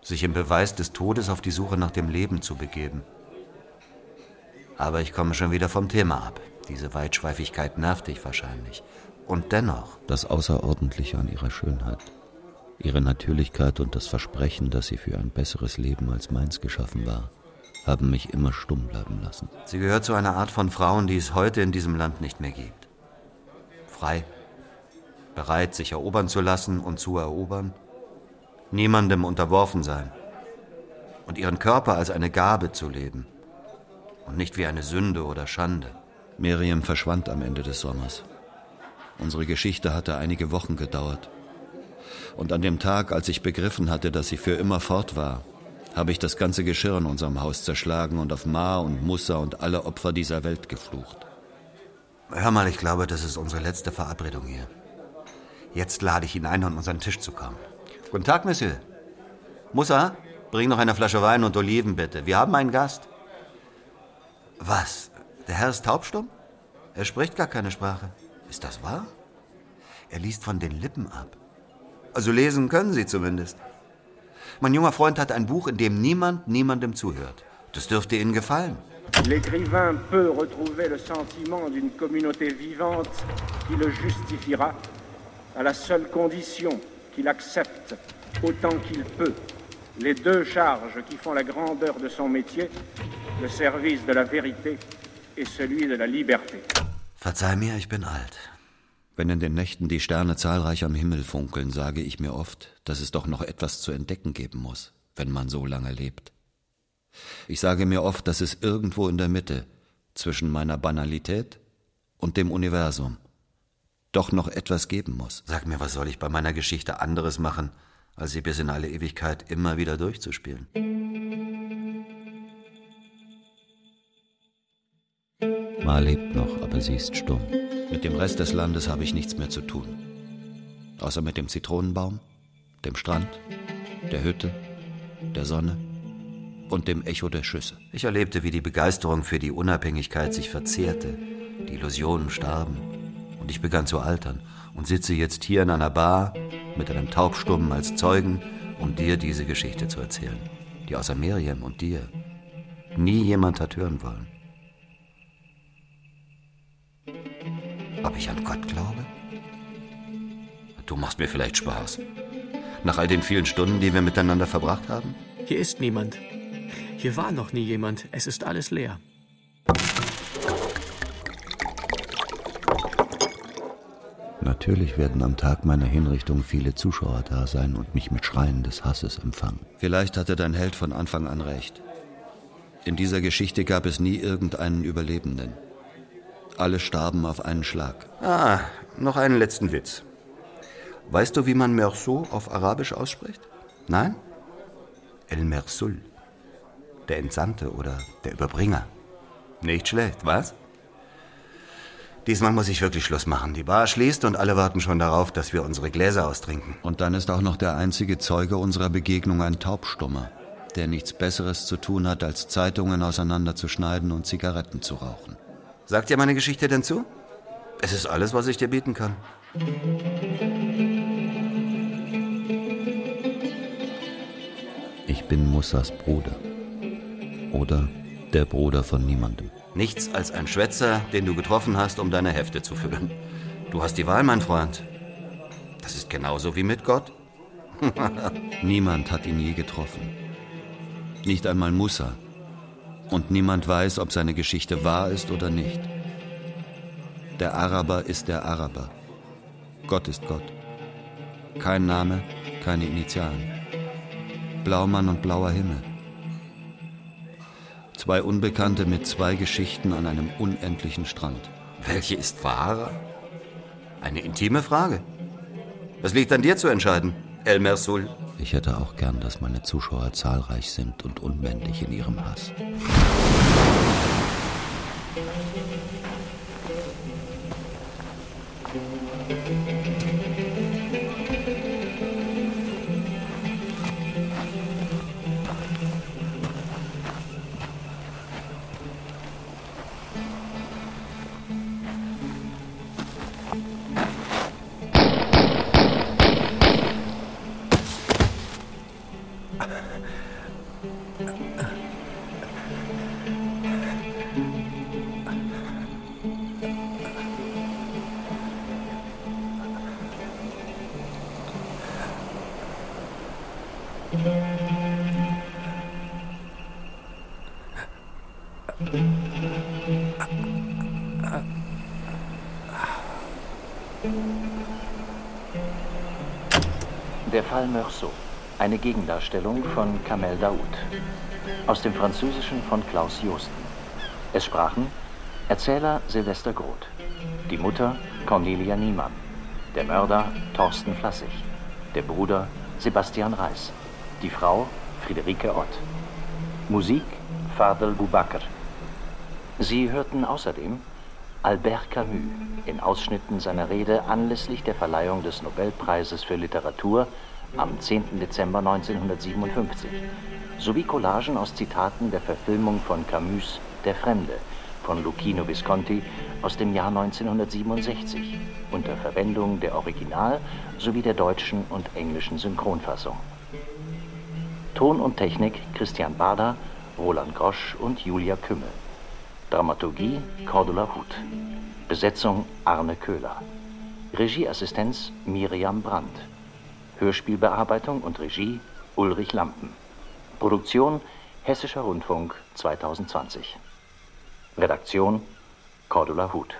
Sich im Beweis des Todes auf die Suche nach dem Leben zu begeben. Aber ich komme schon wieder vom Thema ab. Diese Weitschweifigkeit nervt dich wahrscheinlich. Und dennoch. Das Außerordentliche an ihrer Schönheit Ihre Natürlichkeit und das Versprechen, dass sie für ein besseres Leben als meins geschaffen war, haben mich immer stumm bleiben lassen. Sie gehört zu einer Art von Frauen, die es heute in diesem Land nicht mehr gibt. Frei, bereit, sich erobern zu lassen und zu erobern, niemandem unterworfen sein und ihren Körper als eine Gabe zu leben und nicht wie eine Sünde oder Schande. Miriam verschwand am Ende des Sommers. Unsere Geschichte hatte einige Wochen gedauert. Und an dem Tag, als ich begriffen hatte, dass sie für immer fort war, habe ich das ganze Geschirr in unserem Haus zerschlagen und auf Ma und Mussa und alle Opfer dieser Welt geflucht. Hör mal, ich glaube, das ist unsere letzte Verabredung hier. Jetzt lade ich ihn ein, an unseren Tisch zu kommen. Guten Tag, Monsieur. Mussa, bring noch eine Flasche Wein und Oliven, bitte. Wir haben einen Gast. Was? Der Herr ist taubstumm? Er spricht gar keine Sprache. Ist das wahr? Er liest von den Lippen ab. Also lesen können Sie zumindest. Mein junger Freund hat ein Buch, in dem niemand niemandem zuhört. Das dürfte Ihnen gefallen. L'écrivain peut retrouver le sentiment d'une communauté vivante qui le justifiera à la seule condition qu'il accepte autant qu'il peut les deux charges qui font la grandeur de son métier, le service de la vérité et celui de la liberté. Verzeih mir, ich bin alt. Wenn in den Nächten die Sterne zahlreich am Himmel funkeln, sage ich mir oft, dass es doch noch etwas zu entdecken geben muss. wenn man so lange lebt. Ich sage mir oft, dass es irgendwo in der Mitte zwischen meiner Banalität und dem Universum doch noch etwas geben muss. Sag mir, was soll ich bei meiner Geschichte anderes machen, als sie bis in alle Ewigkeit immer wieder durchzuspielen? Ma lebt noch, aber sie ist stumm. Mit dem Rest des Landes habe ich nichts mehr zu tun. Außer mit dem Zitronenbaum, dem Strand, der Hütte, der Sonne und dem Echo der Schüsse. Ich erlebte, wie die Begeisterung für die Unabhängigkeit sich verzehrte, die Illusionen starben und ich begann zu altern und sitze jetzt hier in einer Bar mit einem Taubstummen als Zeugen, um dir diese Geschichte zu erzählen, die außer Miriam und dir nie jemand hat hören wollen. Ob ich an Gott glaube? Du machst mir vielleicht Spaß. Nach all den vielen Stunden, die wir miteinander verbracht haben? Hier ist niemand. Hier war noch nie jemand. Es ist alles leer. Natürlich werden am Tag meiner Hinrichtung viele Zuschauer da sein und mich mit Schreien des Hasses empfangen. Vielleicht hatte dein Held von Anfang an recht. In dieser Geschichte gab es nie irgendeinen Überlebenden. Alle starben auf einen Schlag. Ah, noch einen letzten Witz. Weißt du, wie man Merceau auf Arabisch ausspricht? Nein? El Mersul. Der Entsandte oder der Überbringer. Nicht schlecht, was? Diesmal muss ich wirklich Schluss machen. Die Bar schließt und alle warten schon darauf, dass wir unsere Gläser austrinken. Und dann ist auch noch der einzige Zeuge unserer Begegnung ein Taubstummer, der nichts Besseres zu tun hat, als Zeitungen auseinanderzuschneiden und Zigaretten zu rauchen. Sagt dir meine Geschichte denn zu? Es ist alles, was ich dir bieten kann. Ich bin Mussas Bruder. Oder der Bruder von niemandem. Nichts als ein Schwätzer, den du getroffen hast, um deine Hefte zu füllen. Du hast die Wahl, mein Freund. Das ist genauso wie mit Gott. Niemand hat ihn je getroffen. Nicht einmal Musa. Und niemand weiß, ob seine Geschichte wahr ist oder nicht. Der Araber ist der Araber. Gott ist Gott. Kein Name, keine Initialen. Blaumann und blauer Himmel. Zwei Unbekannte mit zwei Geschichten an einem unendlichen Strand. Welche ist wahrer? Eine intime Frage. Das liegt an dir zu entscheiden, El Mersul. Ich hätte auch gern, dass meine Zuschauer zahlreich sind und unmännlich in ihrem Hass. Der Gegendarstellung von Kamel Daoud. Aus dem Französischen von Klaus Josten. Es sprachen Erzähler Silvester Groth, die Mutter Cornelia Niemann, der Mörder Thorsten Flassig, der Bruder Sebastian Reis, die Frau Friederike Ott. Musik Fadel Bubakr. Sie hörten außerdem Albert Camus in Ausschnitten seiner Rede anlässlich der Verleihung des Nobelpreises für Literatur am 10. Dezember 1957 sowie Collagen aus Zitaten der Verfilmung von Camus Der Fremde von Luchino Visconti aus dem Jahr 1967 unter Verwendung der Original- sowie der deutschen und englischen Synchronfassung. Ton und Technik Christian Bader, Roland Grosch und Julia Kümmel. Dramaturgie Cordula Huth. Besetzung Arne Köhler. Regieassistenz Miriam Brandt. Hörspielbearbeitung und Regie Ulrich Lampen. Produktion Hessischer Rundfunk 2020. Redaktion Cordula Huth.